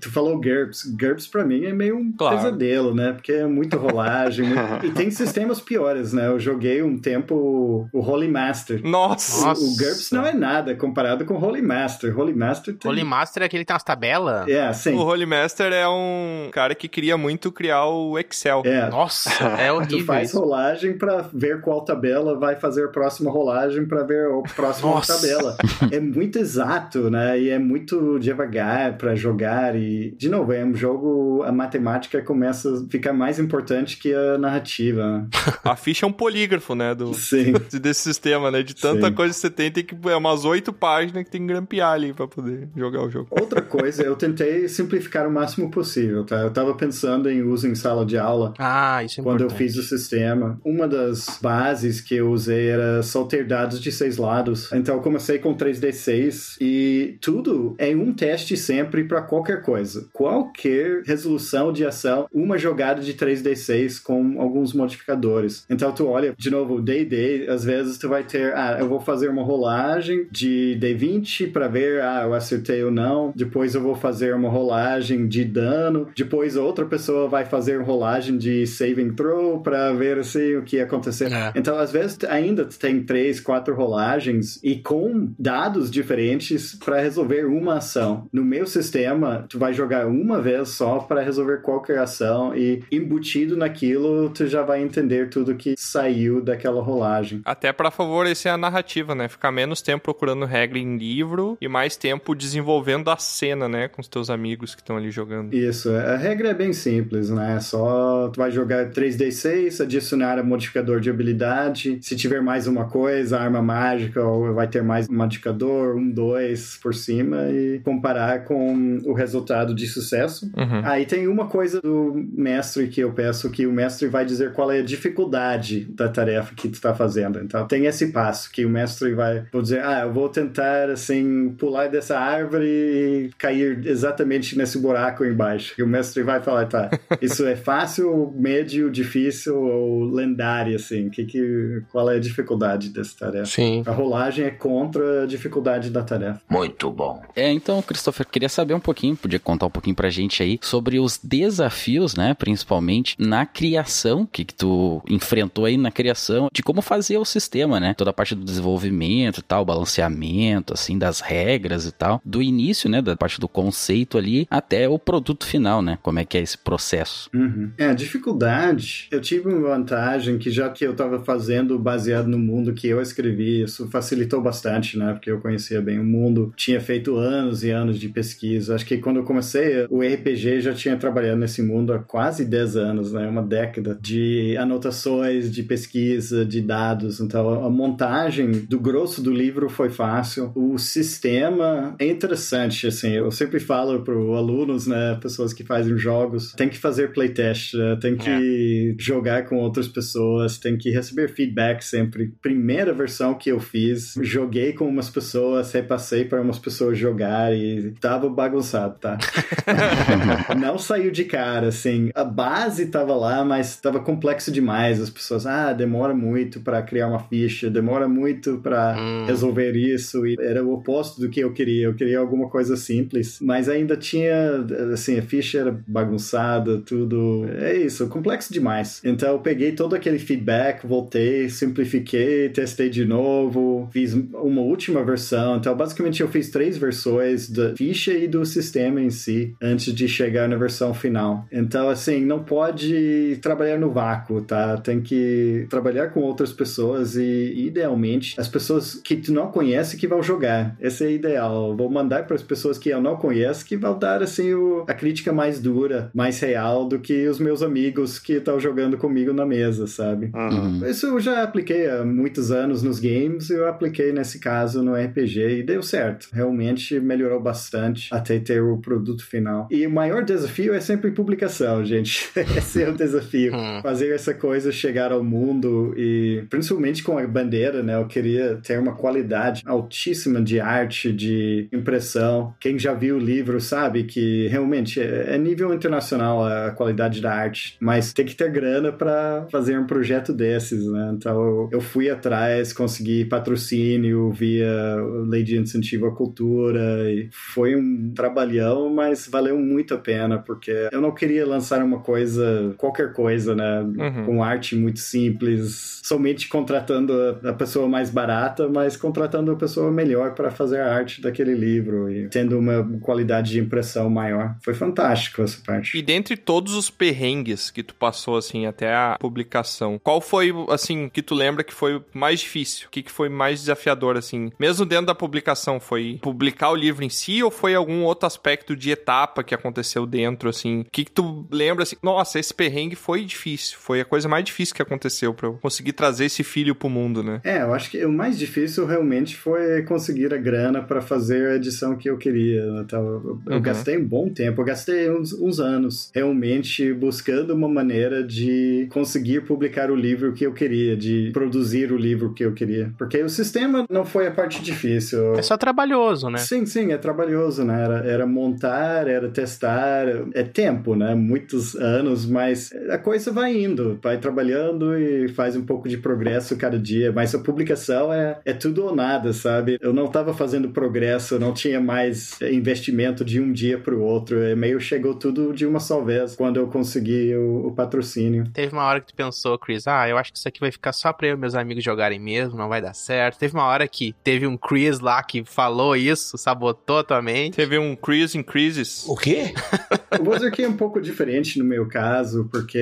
Tu falou GURPS. GURPS pra mim é meio um Claro. pesadelo, né? Porque é muito rolagem. muito- E tem sistemas piores, né? Eu joguei um tempo o Holy Master. Nossa! Nossa. O GURPS não é nada comparado com o Holy Master. Holy Master tem... Holy Master é aquele que tem umas tabelas. É, sim. O Holy Master é um cara que queria muito criar o Excel. É, Nossa, é Tu horrível faz isso. rolagem pra ver qual tabela vai fazer a próxima rolagem pra ver a próxima Nossa. tabela. É muito exato, né? E é muito devagar pra jogar. E, de novo, é um jogo. A matemática começa a ficar mais importante que a narrativa. né? A ficha é um polígrafo, né? Do, Sim. desse sistema, né? De tanta Sim. coisa que você tem, tem que. É umas oito páginas que tem que grampear ali pra poder jogar o jogo. Outra coisa, eu tentei simplificar o máximo possível, tá? Eu tava pensando em uso em sala de aula. Ah, isso é quando eu importante. fiz o sistema. Uma das bases que eu usei era só ter dados de seis lados. Então eu comecei com 3D6 e tudo é um teste sempre para qualquer coisa. Qualquer resolução de ação, uma jogada de 3D6 com alguns modificadores. Então tu olha, de novo, D&D, às vezes tu vai ter, ah, eu vou fazer uma rolagem de D20 para ver, ah, eu acertei ou não. Depois eu vou fazer uma rolagem de dano. Depois outra pessoa vai fazer rolagem de saving throw para ver assim o que ia acontecer. É. Então, às vezes ainda tem três, quatro rolagens e com dados diferentes para resolver uma ação. No meu sistema, tu vai jogar uma vez só para resolver qualquer ação e embutido naquilo, tu já vai entender tudo que saiu daquela rolagem. Até pra favorecer a narrativa, né? Ficar menos tempo procurando regra em livro e mais tempo desenvolvendo a cena, né? Com os teus amigos que estão ali jogando. Isso, a regra é bem simples, né? Só tu vai jogar 3d6, adicionar a modificador de habilidade. Se tiver mais uma coisa, arma mágica, ou vai ter mais um modificador, um, dois por cima, e comparar com o resultado de sucesso. Uhum. Aí tem uma coisa do mestre que eu peço que o mestre vai dizer qual é a dificuldade da tarefa que tu tá fazendo. Então tem esse passo que o mestre vai vou dizer, ah, eu vou tentar assim pular dessa árvore e cair exatamente nesse buraco embaixo. E o mestre vai falar, tá, isso é fácil, médio, difícil ou lendário assim? Que que qual é a dificuldade dessa tarefa? Sim. A rolagem é contra a dificuldade da tarefa. Muito bom. É, então, Christopher, queria saber um pouquinho, podia contar um pouquinho pra gente aí sobre os desafios, né, principalmente na criação, que, que tu enfrentou aí na criação, de como fazer o sistema, né? Toda a parte do desenvolvimento e tal, balanceamento, assim, das regras e tal, do início, né, da parte do conceito ali até o produto final, né? Como é que é esse processo? Uhum. É, a dificuldade, eu tive uma vantagem que já que eu estava fazendo baseado no mundo que eu escrevi, isso facilitou bastante, né? Porque eu conhecia bem o mundo, tinha feito anos e anos de pesquisa. Acho que quando eu comecei, o RPG já tinha trabalhado nesse mundo há quase 10 anos, né? Uma década de anotações, de pesquisa, de dados. Então, a montagem do grosso do livro foi fácil. O sistema é interessante, assim. Eu sempre falo para alunos, né? Pessoas que fazem jogos, tem que fazer playtest, né? tem que jogar com outras pessoas, tem que receber feedback sempre. Primeira versão que eu fiz, joguei com umas pessoas, repassei para umas pessoas jogar e tava bagunçado, tá? Não saiu de cara, assim. A base tava lá, mas tava complexo demais. As pessoas, ah, demora muito para criar uma ficha, demora muito para Hum. resolver isso. E era o oposto do que eu queria. Eu queria alguma coisa simples, mas ainda tinha, assim, a ficha era bagunçada, tudo. É isso, complexo demais. Então eu peguei todo aquele feedback, voltei, simplifiquei, testei de novo, fiz uma última versão. Então, basicamente, eu fiz três versões da ficha e do sistema em si antes de chegar na versão final. Então, assim, não pode trabalhar no vácuo, tá? Tem que trabalhar com outras pessoas e, idealmente, as pessoas que tu não conhece que vão jogar. Esse é ideal. Vou mandar para as pessoas que eu não conheço que vão dar, assim, o, a crítica mais dura, mais real do que os meus amigos que estão jogando comigo na mesa, sabe? Uhum. Isso eu já apliquei há muitos anos nos games, eu apliquei nesse caso no RPG e deu certo. Realmente melhorou bastante até ter o produto final. E o maior desafio é sempre publicação, gente. Esse é o desafio. Hum. Fazer essa coisa chegar ao mundo e principalmente com a bandeira, né? Eu queria ter uma qualidade altíssima de arte, de impressão. Quem já viu o livro sabe que realmente é é nível internacional a qualidade da arte, mas tem que ter grana para fazer um projeto desses, né? Então eu- fui atrás, consegui patrocínio via lei de incentivo à cultura e foi um trabalhão, mas valeu muito a pena porque eu não queria lançar uma coisa, qualquer coisa, né? Uhum. Com arte muito simples, somente contratando a, a pessoa mais barata, mas contratando a pessoa melhor para fazer a arte daquele livro e tendo uma qualidade de impressão maior. Foi fantástico essa parte. E dentre todos os perrengues que tu passou, assim, até a publicação, qual foi, assim, que tu lembra que foi mais difícil? O que, que foi mais desafiador, assim? Mesmo dentro da publicação, foi publicar o livro em si ou foi algum outro aspecto de etapa que aconteceu dentro, assim? O que, que tu lembra, assim? Nossa, esse perrengue foi difícil. Foi a coisa mais difícil que aconteceu pra eu conseguir trazer esse filho pro mundo, né? É, eu acho que o mais difícil realmente foi conseguir a grana para fazer a edição que eu queria. Então, eu, eu Uhum. gastei um bom tempo, eu gastei uns, uns anos realmente buscando uma maneira de conseguir publicar o livro livro que eu queria, de produzir o livro que eu queria. Porque o sistema não foi a parte difícil. É só trabalhoso, né? Sim, sim, é trabalhoso, né? Era, era montar, era testar, é tempo, né? Muitos anos, mas a coisa vai indo, vai trabalhando e faz um pouco de progresso cada dia. Mas a publicação é, é tudo ou nada, sabe? Eu não estava fazendo progresso, não tinha mais investimento de um dia para o outro. É meio chegou tudo de uma só vez quando eu consegui o, o patrocínio. Teve uma hora que tu pensou, Chris, ah, eu acho que isso aqui vai ficar só pra eu e meus amigos jogarem mesmo, não vai dar certo. Teve uma hora que teve um Chris lá que falou isso, sabotou a tua mente. Teve um Chris in Crisis. O quê? Dizer que é um pouco diferente no meu caso, porque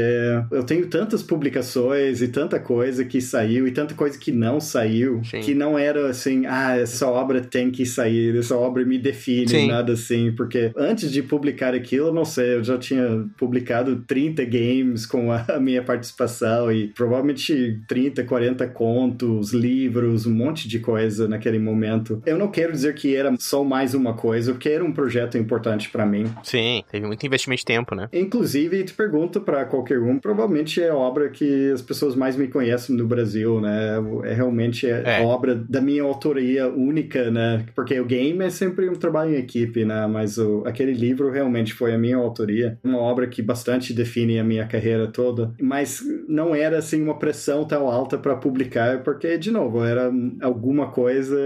eu tenho tantas publicações e tanta coisa que saiu e tanta coisa que não saiu, Sim. que não era assim, ah, essa obra tem que sair, essa obra me define, Sim. nada assim, porque antes de publicar aquilo, eu não sei, eu já tinha publicado 30 games com a a minha participação e provavelmente 30, 40 contos, livros, um monte de coisa naquele momento. Eu não quero dizer que era só mais uma coisa, porque era um projeto importante para mim. Sim, teve muito investimento de tempo, né? Inclusive, te pergunto para qualquer um, provavelmente é a obra que as pessoas mais me conhecem no Brasil, né? É realmente é, É. a obra da minha autoria única, né? Porque o game é sempre um trabalho em equipe, né? Mas o, aquele livro realmente foi a minha autoria, uma obra que bastante define a minha carreira toda, mas não era assim uma pressão tão alta para publicar, porque de novo, era alguma coisa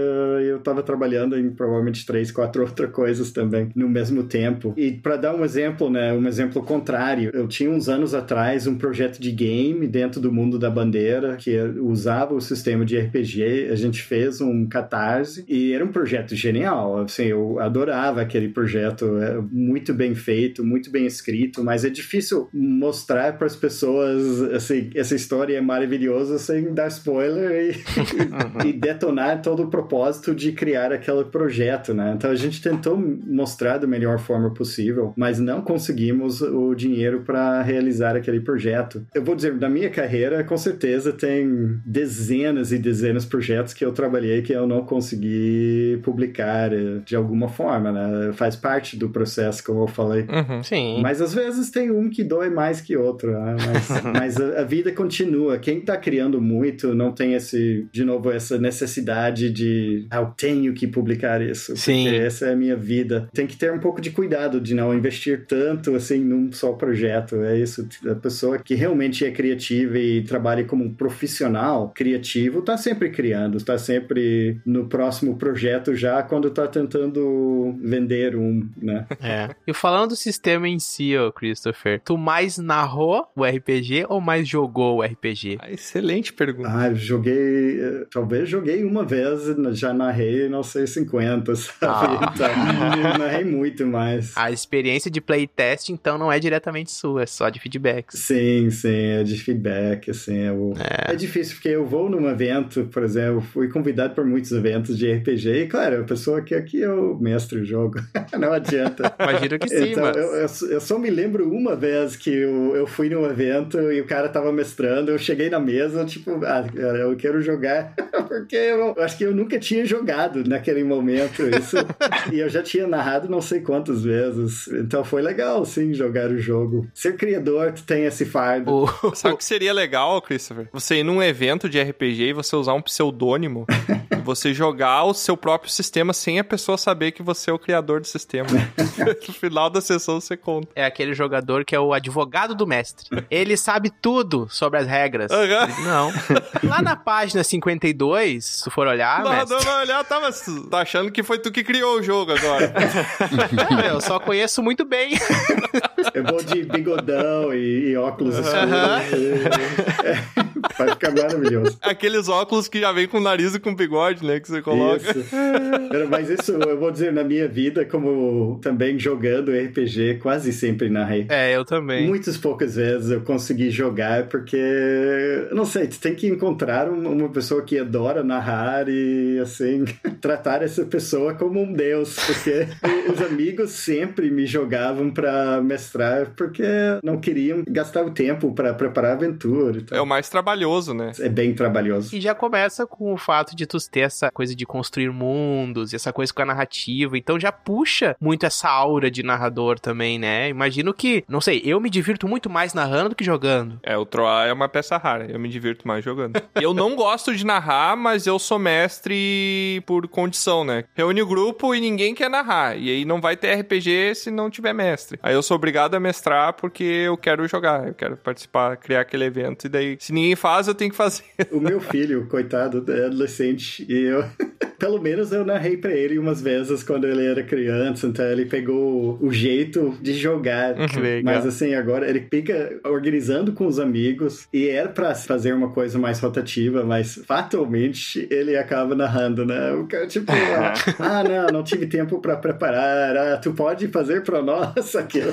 eu tava trabalhando em provavelmente três, quatro outras coisas também no mesmo tempo. E para dar um exemplo, né, um exemplo contrário, eu tinha uns anos atrás um projeto de game dentro do mundo da bandeira que usava o sistema de RPG, a gente fez um catarse e era um projeto genial, assim, eu adorava aquele projeto, é muito bem feito, muito bem escrito, mas é difícil mostrar para as pessoas assim, essa história é maravilhosa sem dar spoiler e, e detonar todo o propósito de criar aquele projeto, né? Então a gente tentou mostrar da melhor forma possível, mas não conseguimos o dinheiro para realizar aquele projeto. Eu vou dizer, na minha carreira, com certeza tem dezenas e dezenas de projetos que eu trabalhei que eu não consegui publicar eh, de alguma forma, né? Faz parte do processo, como eu falei. Uhum. Sim. Mas às vezes tem um que dói mais que outro, né? mas, mas a, a vida continua. Quem tá criando muito não tem esse, de novo, essa necessidade de ah, eu tenho que publicar isso. Sim. Porque essa é a minha vida. Tem que ter um pouco de cuidado de não investir tanto assim num só projeto. É isso. A pessoa que realmente é criativa e trabalha como um profissional criativo tá sempre criando, tá sempre no próximo projeto já quando tá tentando vender um, né? É. E falando do sistema em si, ô Christopher, tu mais narrou o RPG ou mais jogou o RPG? Ah, excelente pergunta. Ah, joguei. eh, Talvez joguei uma vez, já narrei, não sei, 50, sabe? Ah. Então, eu narrei muito mais. A experiência de playtest, então, não é diretamente sua, é só de feedbacks. Sim, sim, é de feedback, assim, é, o... é. difícil, porque eu vou num evento, por exemplo, fui convidado para muitos eventos de RPG, e claro, a pessoa que aqui é o mestre do jogo, não adianta. Imagino que sim, então, mas... eu, eu, eu só me lembro uma vez que eu, eu fui num evento e o cara tava mestrando, eu cheguei na mesa, tipo, ah, eu quero jogar, porque eu, eu acho que eu nunca tinha jogado naquele momento isso, e eu já tinha narrado não sei quantas vezes, então foi legal, sim, jogar o jogo. Ser criador, tu tem esse fardo. O... Sabe o que seria legal, Christopher? Você ir num evento de RPG e você usar um pseudônimo você jogar o seu próprio sistema sem a pessoa saber que você é o criador do sistema. no final da sessão você conta. É aquele jogador que é o advogado do mestre. Ele sabe tudo sobre as regras. Uhum. Não. Lá na página 52, se tu for olhar, O narrador mestre, vai olhar, tá, mas tá achando que foi tu que criou o jogo agora. é, eu só conheço muito bem. Eu vou de bigodão e, e óculos escuros. É, vai ficar maravilhoso. Aqueles óculos que já vem com nariz e com bigode, né, que você coloca. Isso. Mas isso eu vou dizer na minha vida, como também jogando RPG, quase sempre narrei. É, eu também. Muitas poucas vezes eu consegui jogar porque, não sei, tu tem que encontrar uma, pessoa que adora narrar e, assim, tratar essa pessoa como um deus, porque os amigos sempre me jogavam pra mestrar porque não queriam gastar o tempo pra preparar a aventura. e tal. É o mais trabalhoso trabalhoso, né? É bem trabalhoso. E já começa com o fato de tu ter essa coisa de construir mundos, essa coisa com a narrativa. Então já puxa muito essa aura de narrador também, né? Imagino que, não sei, eu me divirto muito mais narrando do que jogando. É, o Troar é uma peça rara. Eu me divirto mais jogando. eu não gosto de narrar, mas eu sou mestre por condição, né? Reúne o grupo e ninguém quer narrar. E aí não vai ter RPG se não tiver mestre. Aí eu sou obrigado a mestrar porque eu quero jogar, eu quero participar, criar aquele evento. E daí, se ninguém faz, eu tenho que fazer. O meu filho, coitado, é adolescente, e eu. Pelo menos eu narrei pra ele umas vezes quando ele era criança, então ele pegou o jeito de jogar. Legal. Mas assim, agora ele fica organizando com os amigos e era pra fazer uma coisa mais rotativa, mas fatalmente ele acaba narrando, né? O cara, tipo, ah, ah, não, não tive tempo pra preparar, ah, tu pode fazer pra nós aquilo.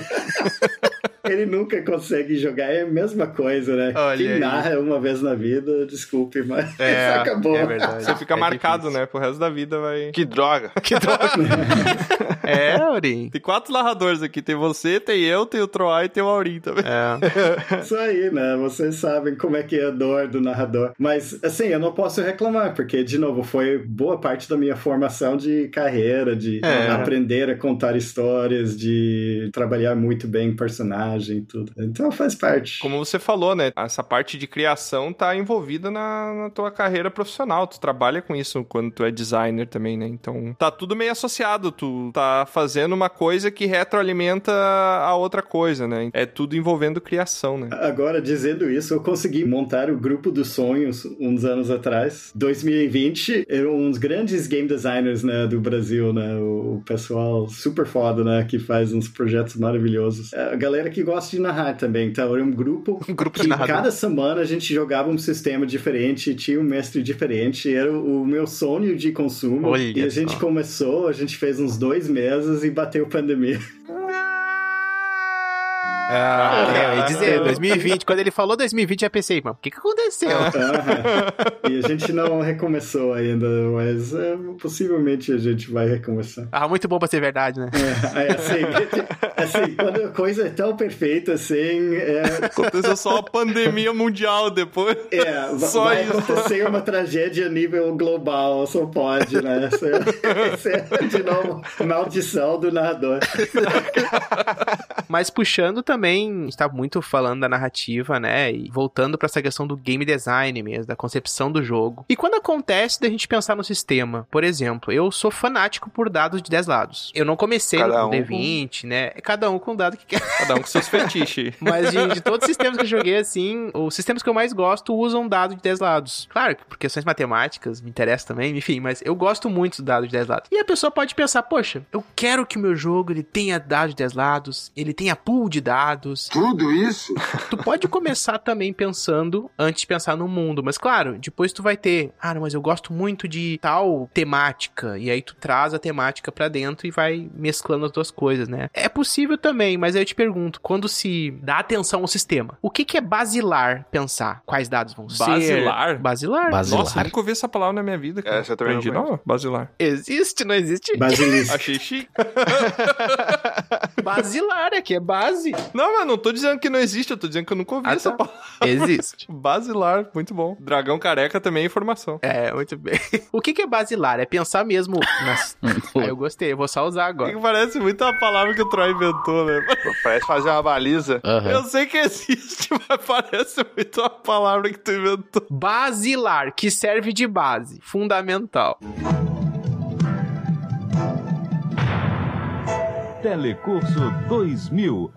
Ele nunca consegue jogar, é a mesma coisa, né? Olha Quem aí. narra uma vez na vida, desculpe, mas É, acabou. é verdade. Você fica É marcado, difícil. né? Pro resto da vida vai. Que droga. Que droga. é, Aurim. Tem quatro narradores aqui. Tem você, tem eu, tem o Troar e tem o Aurim também. É. Isso aí, né? Vocês sabem como é que é a dor do narrador. Mas, assim, eu não posso reclamar, porque, de novo, foi boa parte da minha formação de carreira, de É. aprender a contar histórias, de trabalhar muito bem personagem e tudo. Então faz parte. Como você falou, né? Essa parte de criação tá envolvida na, na tua carreira profissional. Tu trabalha com isso quando tu é designer também, né? Então tá tudo meio associado. Tu tá fazendo uma coisa que retroalimenta a outra coisa, né? É tudo envolvendo criação, né? Agora, dizendo isso, eu consegui montar o Grupo dos Sonhos uns anos atrás. 2020, eram uns grandes game designers né, do Brasil, né? O pessoal super foda, né? Que faz uns projetos maravilhosos. A galera que gosta de narrar também. Então, era um grupo Um grupo de narrador. cada semana a gente jogava um sistema diferente, tinha um mestre diferente. Era o meu sonho de consumo. Olha e a gente só. começou, a gente fez uns dois meses e bateu pandemia. Ah, eu ia dizer, 2020. Quando ele falou 2020, eu pensei, mano, o que que aconteceu? Aham. E a gente não recomeçou ainda, mas é, possivelmente a gente vai recomeçar. Ah, muito bom pra ser verdade, né? É, é assim, assim, quando a coisa é tão perfeita assim, é, Aconteceu só a pandemia mundial depois. é, Só vai isso. acontecer uma tragédia a nível global, só pode, né? Essa é, essa é, de novo, maldição do narrador. Mas puxando também, a gente tá muito falando da narrativa, né? E voltando pra essa questão do game design mesmo, da concepção do jogo. E quando acontece da gente pensar no sistema, por exemplo, eu sou fanático por dados de 10 lados. Eu não comecei Cada com um D20, né? É cada um com o dado que quer. Cada um com seus fetiches. Mas de, de todos os sistemas que eu joguei, assim, os sistemas que eu mais gosto usam dado de 10 lados. Claro que por questões matemáticas me interessa também, enfim, mas eu gosto muito do dado de 10 lados. E a pessoa pode pensar, poxa, eu quero que o meu jogo ele tenha dado de 10 lados, ele tenha pool de dados. Tudo isso? Tu pode começar também pensando antes de pensar no mundo, mas claro, depois tu vai ter, ah, não, mas eu gosto muito de tal temática, e aí tu traz a temática pra dentro e vai mesclando as duas coisas, né? É possível também, mas aí eu te pergunto, quando se dá atenção ao sistema, o que que é basilar pensar? Quais dados vão ser? Basilar? Basilar? Basilar. Nossa, nunca ouvi essa palavra na minha vida. Cara. Essa eu também não Aprendi, não? Basilar. Existe, não existe? Basilisco. Achei chique. Basilar, é que é base. Não, mas não tô dizendo que não existe, eu tô dizendo que eu nunca ouvi Ah, essa tá. palavra. Existe. Basilar, muito bom. Dragão careca também é informação. É, muito bem. O que que é basilar? É pensar mesmo nas... Ah, eu gostei, eu vou só usar agora. Que parece muito a palavra que o Troy inventou, né? Parece fazer uma baliza. Aham. Eu sei que existe, mas parece muito a palavra que tu inventou. Basilar, que serve de base, fundamental. Telecurso 2000.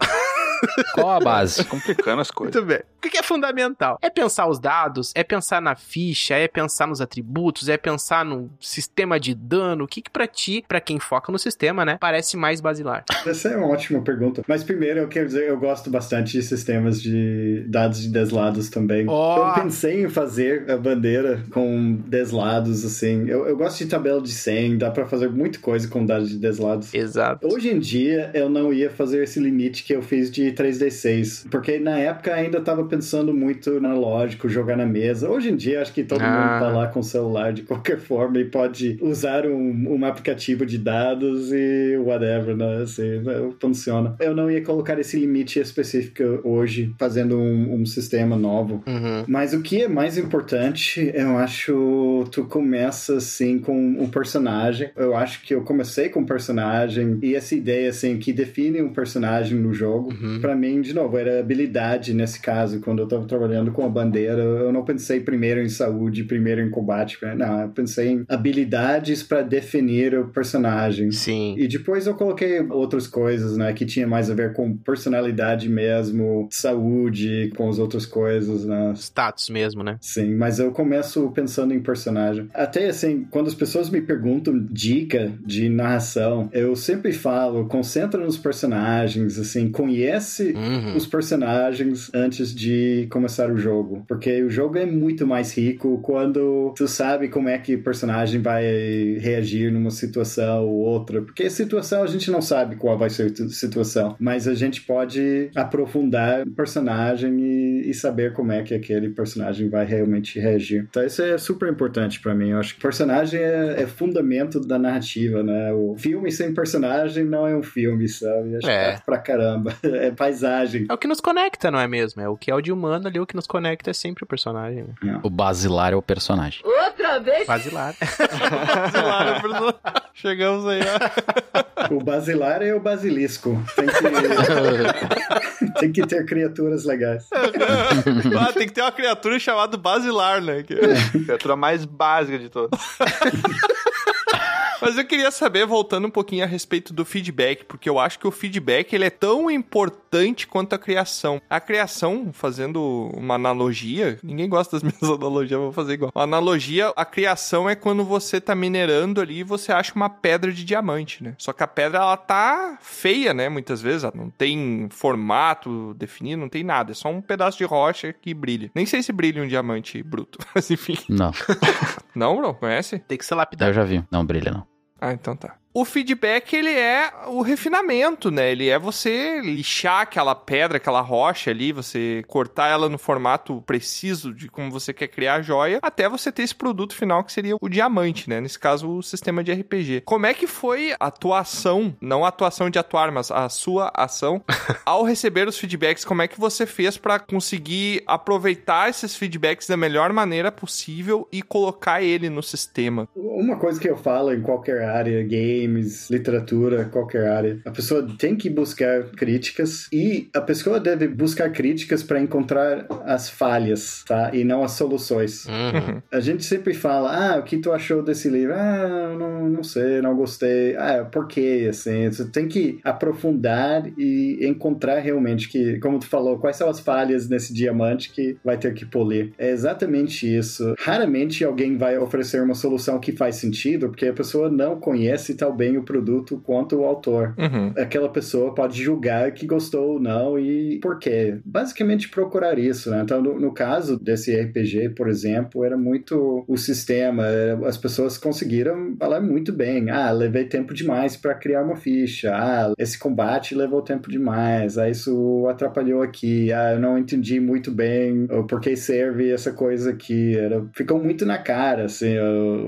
Qual a base? Complicando as coisas. Muito bem. O que é fundamental? É pensar os dados, é pensar na ficha, é pensar nos atributos, é pensar no sistema de dano. O que que pra ti, pra quem foca no sistema, né, parece mais basilar? Essa é uma ótima pergunta. Mas primeiro eu quero dizer, eu gosto bastante de sistemas de dados de 10 lados também. Ó. Eu pensei em fazer a bandeira com 10 lados, assim. Eu, eu gosto de tabela de 100, dá pra fazer muita coisa com dados de 10 lados. Exato. Hoje em dia, eu não ia fazer esse limite que eu fiz de 3D6. Porque na época ainda tava pensando muito na lógico, jogar na mesa. Hoje em dia, acho que todo Ah. mundo tá lá com o celular de qualquer forma e pode usar um, um aplicativo de dados e whatever, né? Assim, né, funciona. Eu não ia colocar esse limite específico hoje, fazendo um, um sistema novo. Uhum. Mas o que é mais importante, eu acho, tu começa assim com um personagem. Eu acho que eu comecei com um personagem e essa ideia assim que define um personagem no jogo, Uhum. Pra mim, de novo, era habilidade nesse caso, quando eu tava trabalhando com a bandeira, eu não pensei primeiro em saúde, primeiro em combate, né? não, eu pensei em habilidades pra definir o personagem. Sim. E depois eu coloquei outras coisas, né, que tinha mais a ver com personalidade mesmo, saúde, com as outras coisas, né? Status mesmo, né? Sim, mas eu começo pensando em personagem. Até assim, quando as pessoas me perguntam dica de narração, eu sempre falo, concentra nos personagens, assim, conhece Uhum. os personagens antes de começar o jogo. Porque o jogo é muito mais rico quando tu sabe como é que o personagem vai reagir numa situação ou outra. Porque situação a gente não sabe qual vai ser a situação, mas a gente pode aprofundar o personagem e, e saber como é que aquele personagem vai realmente reagir. Então isso é super importante pra mim. Eu acho que personagem é, é fundamento da narrativa, né? O filme sem personagem não é um filme, sabe? Acho É. pra caramba. É paisagem. É o que nos conecta, não é mesmo? É o que é o de humano ali, o que nos conecta é sempre o personagem. Né? O basilar é o personagem. Outra vez? Basilar. Basilar, personagem. Chegamos aí, ó. O basilar é o basilisco. Tem que, tem que ter criaturas legais. Ah, tem que ter uma criatura chamada Basilar, né? Que- Criatura mais básica de todas. Mas eu queria saber, voltando um pouquinho a respeito do feedback, porque eu acho que o feedback ele é tão importante quanto a criação. A criação, fazendo uma analogia, ninguém gosta das minhas analogias, eu vou fazer igual. Uma analogia, a criação é quando você tá minerando ali e você acha uma pedra de diamante, né? Só que a pedra, ela tá feia, né? Muitas vezes, ela não tem formato definido, não tem nada. É só um pedaço de rocha que brilha. Nem sei se brilha um diamante bruto, mas enfim. Não, Não, bro? Conhece? Tem que ser lapidado. eu já vi. Não brilha, não. Ah, então tá. O feedback, ele é o refinamento, né? Ele é você lixar aquela pedra, aquela rocha ali, você cortar ela no formato preciso de como você quer criar a joia, até você ter esse produto final que seria o diamante, né? Nesse caso, o sistema de RPG. Como é que foi a tua ação, não a atuação de atuar, mas a sua ação, ao receber os feedbacks, como é que você fez pra conseguir aproveitar esses feedbacks da melhor maneira possível e colocar ele no sistema? Uma coisa que eu falo em qualquer área, games, literatura, qualquer área, a pessoa tem que buscar críticas e a pessoa deve buscar críticas para encontrar as falhas, tá? E não as soluções. Uhum. A gente sempre fala, ah, o que tu achou desse livro? Ah, não, não sei, não gostei. Ah, por quê? Assim, você tem que aprofundar e encontrar realmente que, como tu falou, quais são as falhas nesse diamante que vai ter que polir. É exatamente isso. Raramente alguém vai oferecer uma solução que faz sentido, porque a pessoa não conhece tão bem o produto quanto o autor. Uhum. Aquela pessoa pode julgar que gostou ou não e por quê. Basicamente procurar isso, né? Então, no, no caso desse RPG, por exemplo, era muito o sistema. era- As pessoas conseguiram falar muito bem. Ah, levei tempo demais para criar uma ficha. Ah, esse combate levou tempo demais. Ah, isso atrapalhou aqui. Ah, eu não entendi muito bem o porquê serve essa coisa aqui. Era, ficou muito na cara, assim,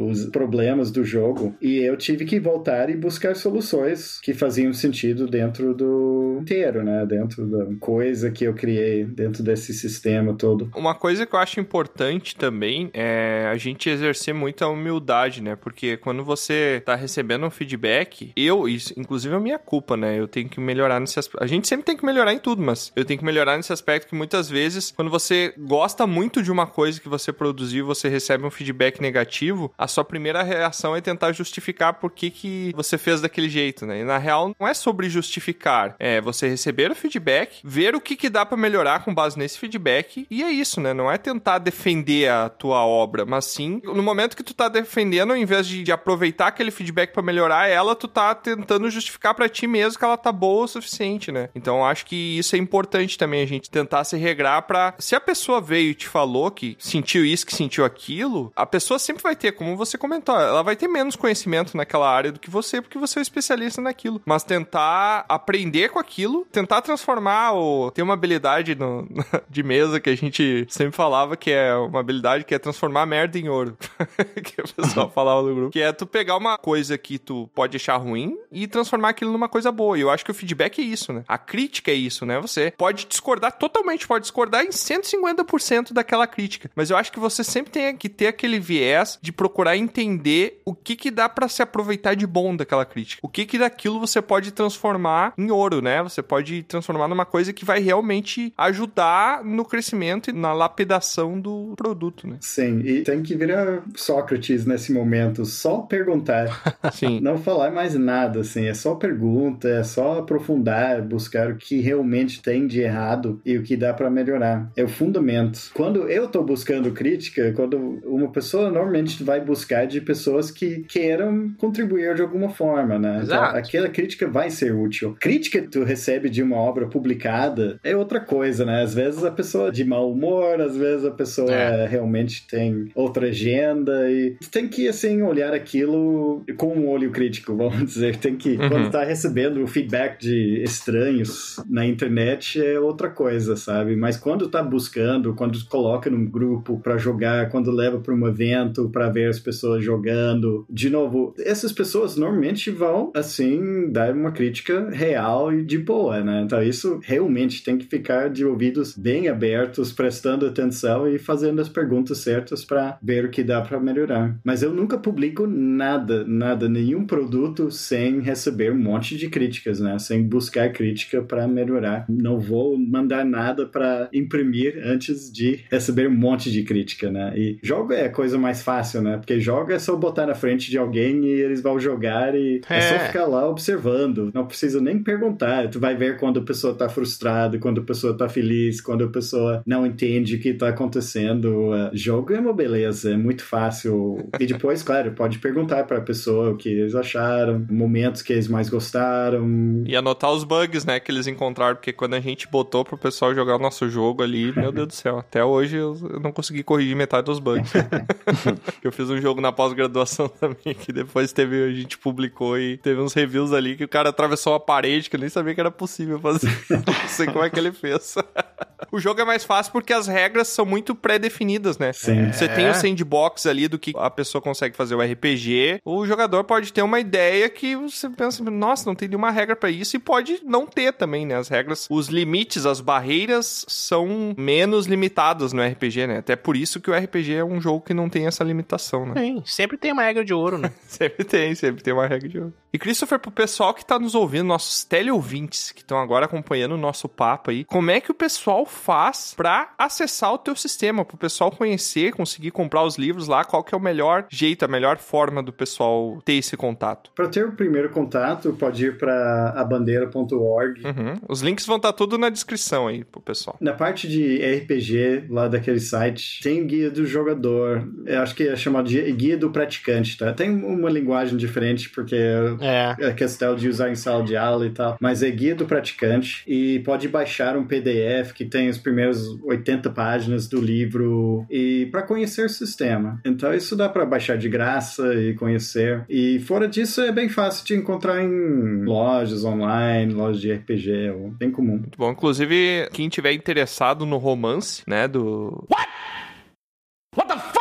os problemas do jogo. E eu tive que voltar e buscar soluções que faziam sentido dentro do inteiro, né? Dentro da coisa que eu criei, dentro desse sistema todo. Uma coisa que eu acho importante também é a gente exercer muita humildade, né? Porque quando você tá recebendo um feedback, eu, isso inclusive é minha culpa, né? Eu tenho que melhorar nesse aspecto. A gente sempre tem que melhorar em tudo, mas eu tenho que melhorar nesse aspecto que muitas vezes, quando você gosta muito de uma coisa que você produziu você recebe um feedback negativo, a sua primeira reação é tentar justificar por que, que você fez daquele jeito, né? E na real, não é sobre justificar. É você receber o feedback, ver o que, que dá pra melhorar com base nesse feedback, e é isso, né? Não é tentar defender a tua obra, mas sim, no momento que tu tá defendendo, ao invés de, de aproveitar aquele feedback pra melhorar ela, tu tá tentando justificar pra ti mesmo que ela tá boa o suficiente, né? Então acho que isso é importante também, a gente tentar se regrar pra. Se a pessoa veio e te falou que sentiu isso, que sentiu aquilo, a pessoa sempre vai ter, como você comentou, ela vai ter menos conhecimento naquela área do que você, porque você é um especialista naquilo. Mas tentar aprender com aquilo, tentar transformar ou ter uma habilidade no, de mesa que a gente sempre falava que é uma habilidade que é transformar merda em ouro. que o pessoal falava no grupo. Que é tu pegar uma coisa que tu pode achar ruim e transformar aquilo numa coisa boa. E eu acho que o feedback é isso, né? A crítica é isso, né? Você pode discordar totalmente, pode discordar em 150% daquela crítica. Mas eu acho que você sempre tem que ter aquele viés de procurar entender o que que dá para se aproveitar de bom daquela crítica. O que que daquilo você pode transformar em ouro, né? Você pode transformar numa coisa que vai realmente ajudar no crescimento e na lapidação do produto, né? Sim, e tem que virar Sócrates nesse momento, só perguntar. Sim. Não falar mais nada, assim, é só pergunta, é só aprofundar, buscar o que realmente tem de errado e o que dá para melhorar. É o fundamento. Quando eu tô buscando crítica, quando uma pessoa normalmente vai buscar de pessoas que queiram contribuir de alguma forma, né? Então, Exato. aquela crítica vai ser útil. Crítica que tu recebe de uma obra publicada é outra coisa, né? Às vezes a pessoa é de mau humor, às vezes a pessoa É. realmente tem outra agenda e tu tem que, assim, olhar aquilo com um olho crítico, vamos dizer. Tem que, Uhum. quando tá recebendo o feedback de estranhos na internet é outra coisa, sabe? Mas quando tá buscando, quando coloca num grupo pra jogar, quando leva pra um evento pra ver as pessoas jogando, de novo, essas pessoas normalmente vão, assim, dar uma crítica real e de boa, né? Então isso realmente tem que ficar de ouvidos bem abertos, prestando atenção e fazendo as perguntas certas pra ver o que dá pra melhorar. Mas eu nunca publico nada, nada, nenhum produto sem receber um monte de críticas, né? Sem buscar crítica pra melhorar. Não vou mandar nada pra imprimir antes de receber um monte de crítica, né? E jogo é a coisa mais fácil, né? Porque jogo é só botar na frente de alguém e eles vão jogar e é, só É. ficar lá observando. Não precisa nem perguntar. Tu vai ver quando a pessoa tá frustrada, quando a pessoa tá feliz, quando a pessoa não entende o que tá acontecendo. Uh, jogo é uma beleza, é muito fácil. E depois, claro, pode perguntar pra pessoa o que eles acharam, momentos que eles mais gostaram. E anotar os bugs, né, que eles encontraram, porque quando a gente botou pro pessoal jogar o nosso jogo ali, meu Deus do céu, até hoje eu não consegui corrigir metade dos bugs. eu fiz um jogo na pós-graduação também, que depois teve, a gente publicou e teve uns reviews ali que o cara atravessou uma parede que eu nem sabia que era possível fazer. não sei como é que ele fez. o jogo é mais fácil porque as regras são muito pré-definidas, né? Sim. Você tem o sandbox ali do que a pessoa consegue fazer o RPG. O jogador pode ter uma ideia que você pensa, nossa, não tem nenhuma regra pra isso e pode não ter também, né? As regras, os limites, as barreiras são menos limitadas no RPG, né? Até por isso que o RPG é um jogo que não tem essa limitação, né? Sim, sempre tem uma regra de ouro, né? Sempre tem, sempre tem uma regra de jogo. E Christopher, pro pessoal que tá nos ouvindo, nossos teleouvintes que estão agora acompanhando o nosso papo aí, como é que o pessoal faz pra acessar o teu sistema, pro pessoal conhecer, conseguir comprar os livros lá, qual que é o melhor jeito, a melhor forma do pessoal ter esse contato? Para ter o primeiro contato, pode ir para abandeira.org. Uhum. Os links vão estar tudo na descrição aí pro pessoal. Na parte de RPG, lá daquele site, tem guia do jogador. Eu acho que é chamado de guia do praticante, tá? Tem uma linguagem diferente, porque É. é questão de usar em sala de aula e tal. Mas é guia do praticante. E pode baixar um PDF que tem as primeiras 80 páginas do livro e para conhecer o sistema. Então isso dá para baixar de graça e conhecer. E fora disso é bem fácil de encontrar em lojas online, lojas de RPG, é bem comum. Muito bom. Inclusive, quem tiver interessado no romance, né, do... What?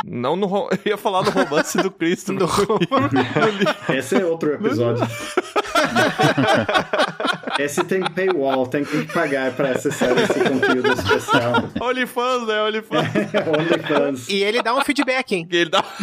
Não no... ro- Eu ia falar do romance do Cristo. no Esse é outro episódio. Esse tem paywall, tem que pagar para acessar esse conteúdo especial. OnlyFans, né? OnlyFans. OnlyFans. E ele dá um feedback, hein? Ele dá.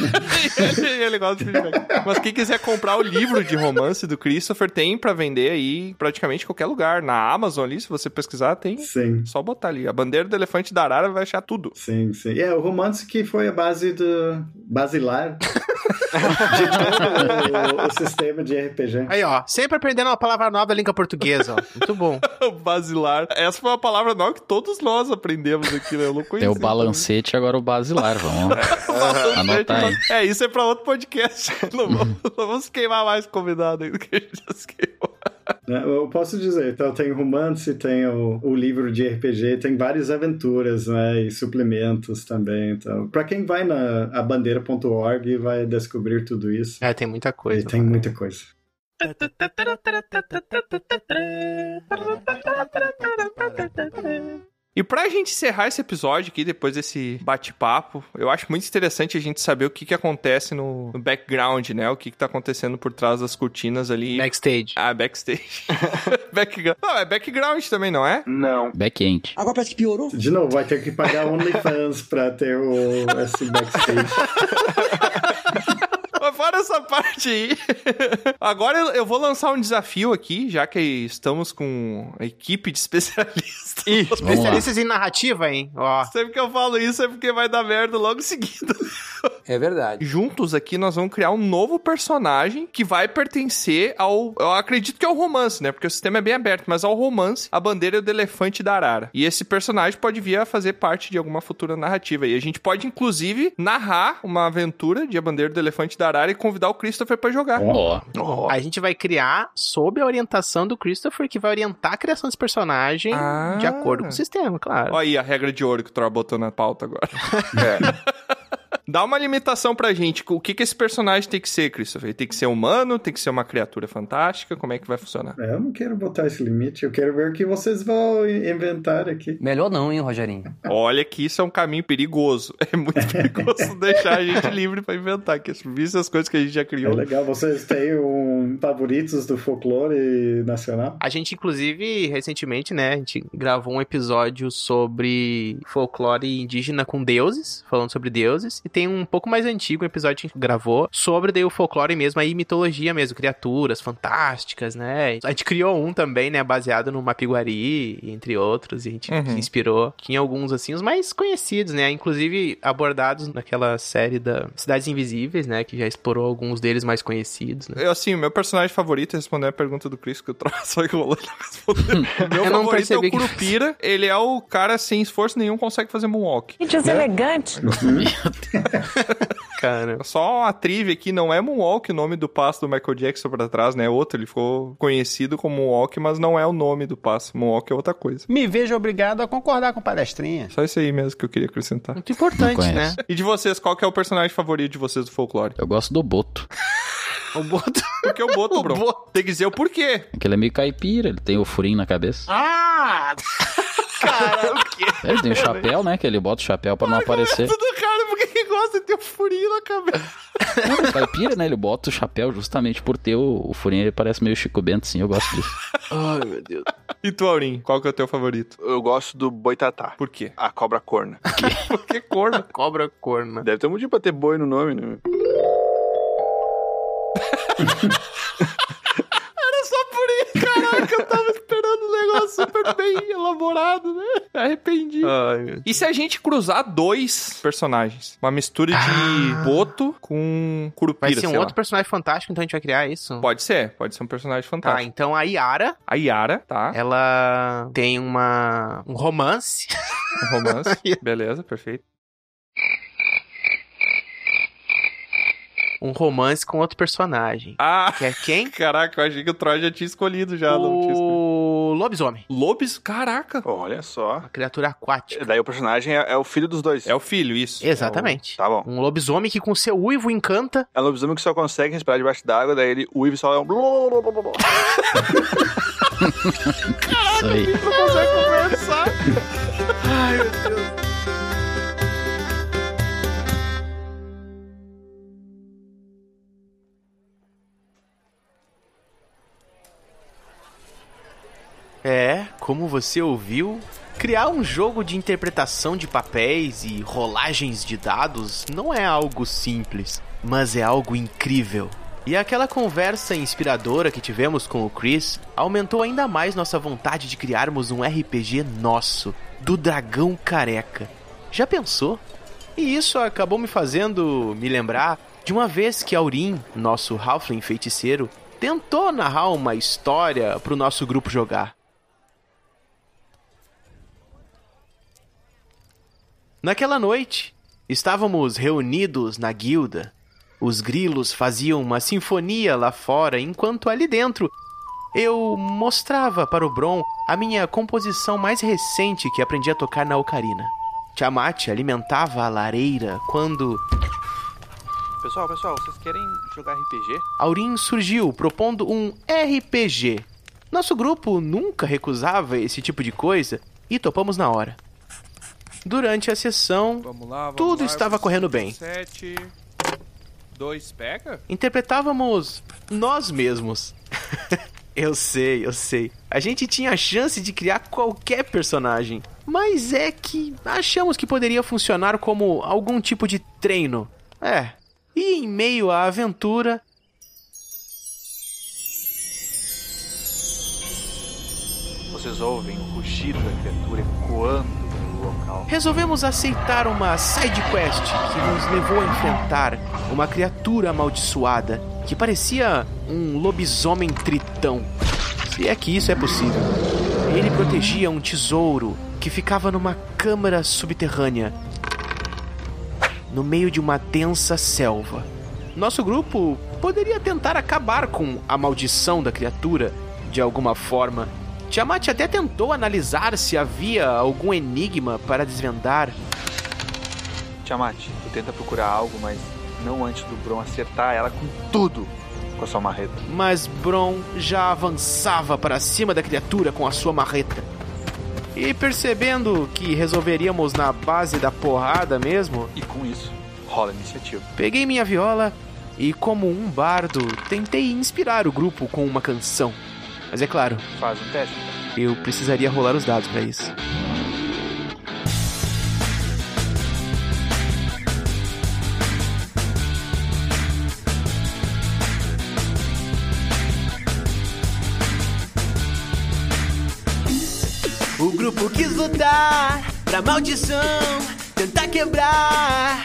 ele, ele gosta de feedback. Mas quem quiser comprar o livro de romance do Christopher, tem pra vender aí praticamente em ququalquer lugar. Na Amazon ali, se você pesquisar, tem. Sim. Só botar ali. A bandeira do elefante da Arara vai achar tudo. Sim, sim. É, o romance que foi a base do basilar de todo o, o sistema de RPG. Aí, ó, sempre aprendendo uma palavra nova da língua portuguesa, ó. Muito bom. Basilar. Essa foi uma palavra nova que todos nós aprendemos aqui, né? Eu não Tem conhecia. o balancete agora o basilar, vamos anotar aí. É, isso é pra outro podcast. Não vamos, não vamos queimar mais convidado aí do que a gente já se queimou. Né, Eu posso dizer, então tem romance, tem o, o livro de RPG, tem várias aventuras, né, e suplementos também. Então, para quem vai na abandeira.org vai descobrir tudo isso. É, tem muita coisa. E tem muita coisa. E pra gente encerrar esse episódio aqui, depois desse bate-papo, eu acho muito interessante a gente saber o que que acontece no, no background, né? O que que tá acontecendo por trás das cortinas ali. Backstage. Ah, backstage. background. Não, é background também, não é? Não. Back-end. Agora parece que piorou. De novo, vai ter que pagar OnlyFans pra ter o, esse backstage. Essa parte aí. Agora eu- vou lançar um desafio aqui, já que estamos com a equipe de especialistas. Especialistas em narrativa, hein? Ó. Sempre que eu falo isso é porque vai dar merda logo em seguida. É verdade. Juntos aqui nós vamos criar um novo personagem que vai pertencer ao. Eu acredito que é o romance, né? Porque o sistema é bem aberto, mas ao romance, a bandeira do elefante da Arara. E esse personagem pode vir a fazer parte de alguma futura narrativa. E a gente pode, inclusive, narrar uma aventura de a bandeira do elefante da Arara e convidar o Christopher pra jogar. Ó, A gente vai criar sob a orientação do Christopher, que vai orientar a criação desse personagem Ah. de acordo com o sistema, claro. Olha aí a regra de ouro que o Thor botou na pauta agora. Dá uma limitação pra gente. O que, que esse personagem tem que ser, Christopher? Ele tem que ser humano? Tem que ser uma criatura fantástica? Como é que vai funcionar? É, Eu não quero botar esse limite, eu quero ver o que vocês vão inventar aqui. Melhor não, hein, Rogerinho? Olha que isso é um caminho perigoso. É muito perigoso deixar a gente livre pra inventar, que visto as coisas que a gente já É criou. legal, vocês têm um favoritos do folclore nacional? A gente, inclusive, recentemente, né, a gente gravou um episódio sobre folclore indígena com deuses, falando sobre deuses, e tem um pouco mais antigo um episódio que a gente gravou sobre daí o folclore mesmo, aí mitologia mesmo, criaturas fantásticas, né? A gente criou um também, né, baseado no Mapiguari, entre outros, e a gente Uhum. se inspirou. Tinha alguns, assim, os mais conhecidos, né, inclusive abordados naquela série da Cidades Invisíveis, né, que já explorou alguns deles mais conhecidos, né? Eu, assim, o meu personagem favorito é responder a pergunta do Chris, que eu troço só enrolando meu Eu não favorito é o que- Curupira. Ele é o cara sem esforço nenhum consegue fazer moonwalk. Gente, elegante. Cara. Só uma trivia aqui, não é Moonwalk o nome do passo do Michael Jackson pra trás, né? É outro, ele ficou conhecido como Moonwalk, mas não é o nome do passo. Moonwalk é outra coisa. Me vejo obrigado a concordar com o palestrinha. Só isso aí mesmo que eu queria acrescentar. Muito importante, né? E de vocês, qual que é o personagem favorito de vocês do folclore? eu gosto do Boto. O Boto. Por que o Boto, O bro? Boto. Tem que dizer o porquê. Porque ele é meio caipira, ele tem o furinho na cabeça. Ah! Cara, o quê? É, Ele tem o chapéu, né? Que ele bota o chapéu pra não aparecer. Tudo cara, por de ter um furinho na cabeça? O caipira, né? Ele bota o chapéu justamente por ter o, o furinho. Ele parece meio Chico Bento, sim. Eu gosto disso. Ai, meu Deus. E tu, Aurim, qual que é o teu favorito? Eu gosto do boitatá. Por quê? A cobra corna. Por que corno? Cobra corna. Deve ter um motivo pra ter boi no nome, né? Era só por isso, caraca, eu tava esperando um negócio super bem elaborado, né? Me Arrependi. Ai. E se a gente cruzar dois personagens? Uma mistura de Boto com Curupira, Vai ser um sei lá. outro personagem fantástico, então a gente vai criar isso? Pode ser, pode ser um personagem Tá, fantástico. então a Yara, A Yara, tá? ela tem uma um romance. Um romance. Beleza, perfeito. Um romance com outro personagem. Ah, Que é quem? caraca, eu achei que o Troy já tinha escolhido já. Não tinha escolhido. O lobisomem. Lobis, caraca. Olha só. Uma criatura aquática. Daí o personagem é, é o filho dos dois. É o filho, isso. Exatamente. Tá bom. Um lobisomem que com seu uivo encanta. É um lobisomem que só consegue respirar debaixo d'água, daí ele uiva e só é um... Isso aí. Não consegue conversar. Ai, meu Deus. É, como você ouviu, criar um jogo de interpretação de papéis e rolagens de dados não é algo simples, mas é algo incrível. E aquela conversa inspiradora que tivemos com o Chris aumentou ainda mais nossa vontade de criarmos um RPG nosso, do Dragão Careca. Já pensou? E isso acabou me fazendo me lembrar de uma vez que Aurim, nosso Halfling feiticeiro, tentou narrar uma história pro nosso grupo jogar. Naquela noite, estávamos reunidos na guilda. Os grilos faziam uma sinfonia lá fora, enquanto ali dentro eu mostrava para o Bron a minha composição mais recente que aprendi a tocar na ocarina. Tiamat alimentava a lareira quando. Pessoal, pessoal, vocês querem jogar RPG? Aurim surgiu propondo um RPG. Nosso grupo nunca recusava esse tipo de coisa e topamos na hora. Durante a sessão, Vamos lá, vamos tudo lá, estava correndo bem. Sete. Dois pega? Interpretávamos nós mesmos. eu sei, eu sei. A gente tinha a chance de criar qualquer personagem. Mas é que achamos que poderia funcionar como algum tipo de treino. É. E em meio à aventura, Vocês ouvem o rugido da criatura ecoando resolvemos aceitar uma side quest que nos levou a enfrentar uma criatura amaldiçoada que parecia um lobisomem tritão. Se é que isso é possível. Ele protegia um tesouro que ficava numa câmara subterrânea, no meio de uma densa selva. Nosso grupo poderia tentar acabar com a maldição da criatura de alguma forma. Tiamat até tentou analisar se havia algum enigma para desvendar. Tiamat, tu tenta procurar algo, mas não antes do Bron acertar ela com tudo com a sua marreta. mas Bron já avançava para cima da criatura com a sua marreta. E percebendo que resolveríamos na base da porrada mesmo, E com isso, rola a iniciativa. peguei minha viola e, como um bardo, tentei inspirar o grupo com uma canção. Mas é claro, Faz um teste. eu precisaria rolar os dados para isso. O grupo quis lutar pra maldição tentar quebrar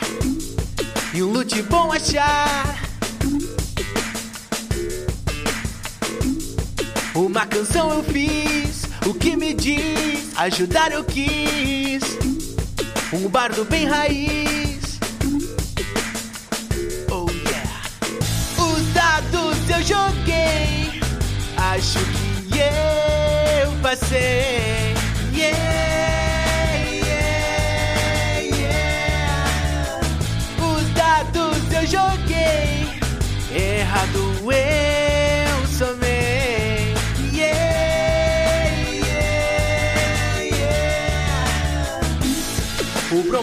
e um lute bom achar. Uma canção eu fiz, o que me diz, ajudar eu quis. Um bardo bem raiz. Oh yeah. Os dados eu joguei, acho que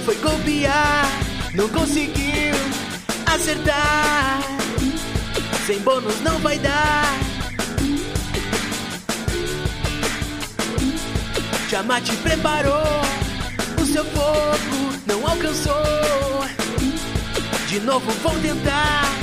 foi golpear, não conseguiu acertar. Sem bônus não vai dar. Tiamat preparou o seu fogo, não alcançou. De novo vou tentar.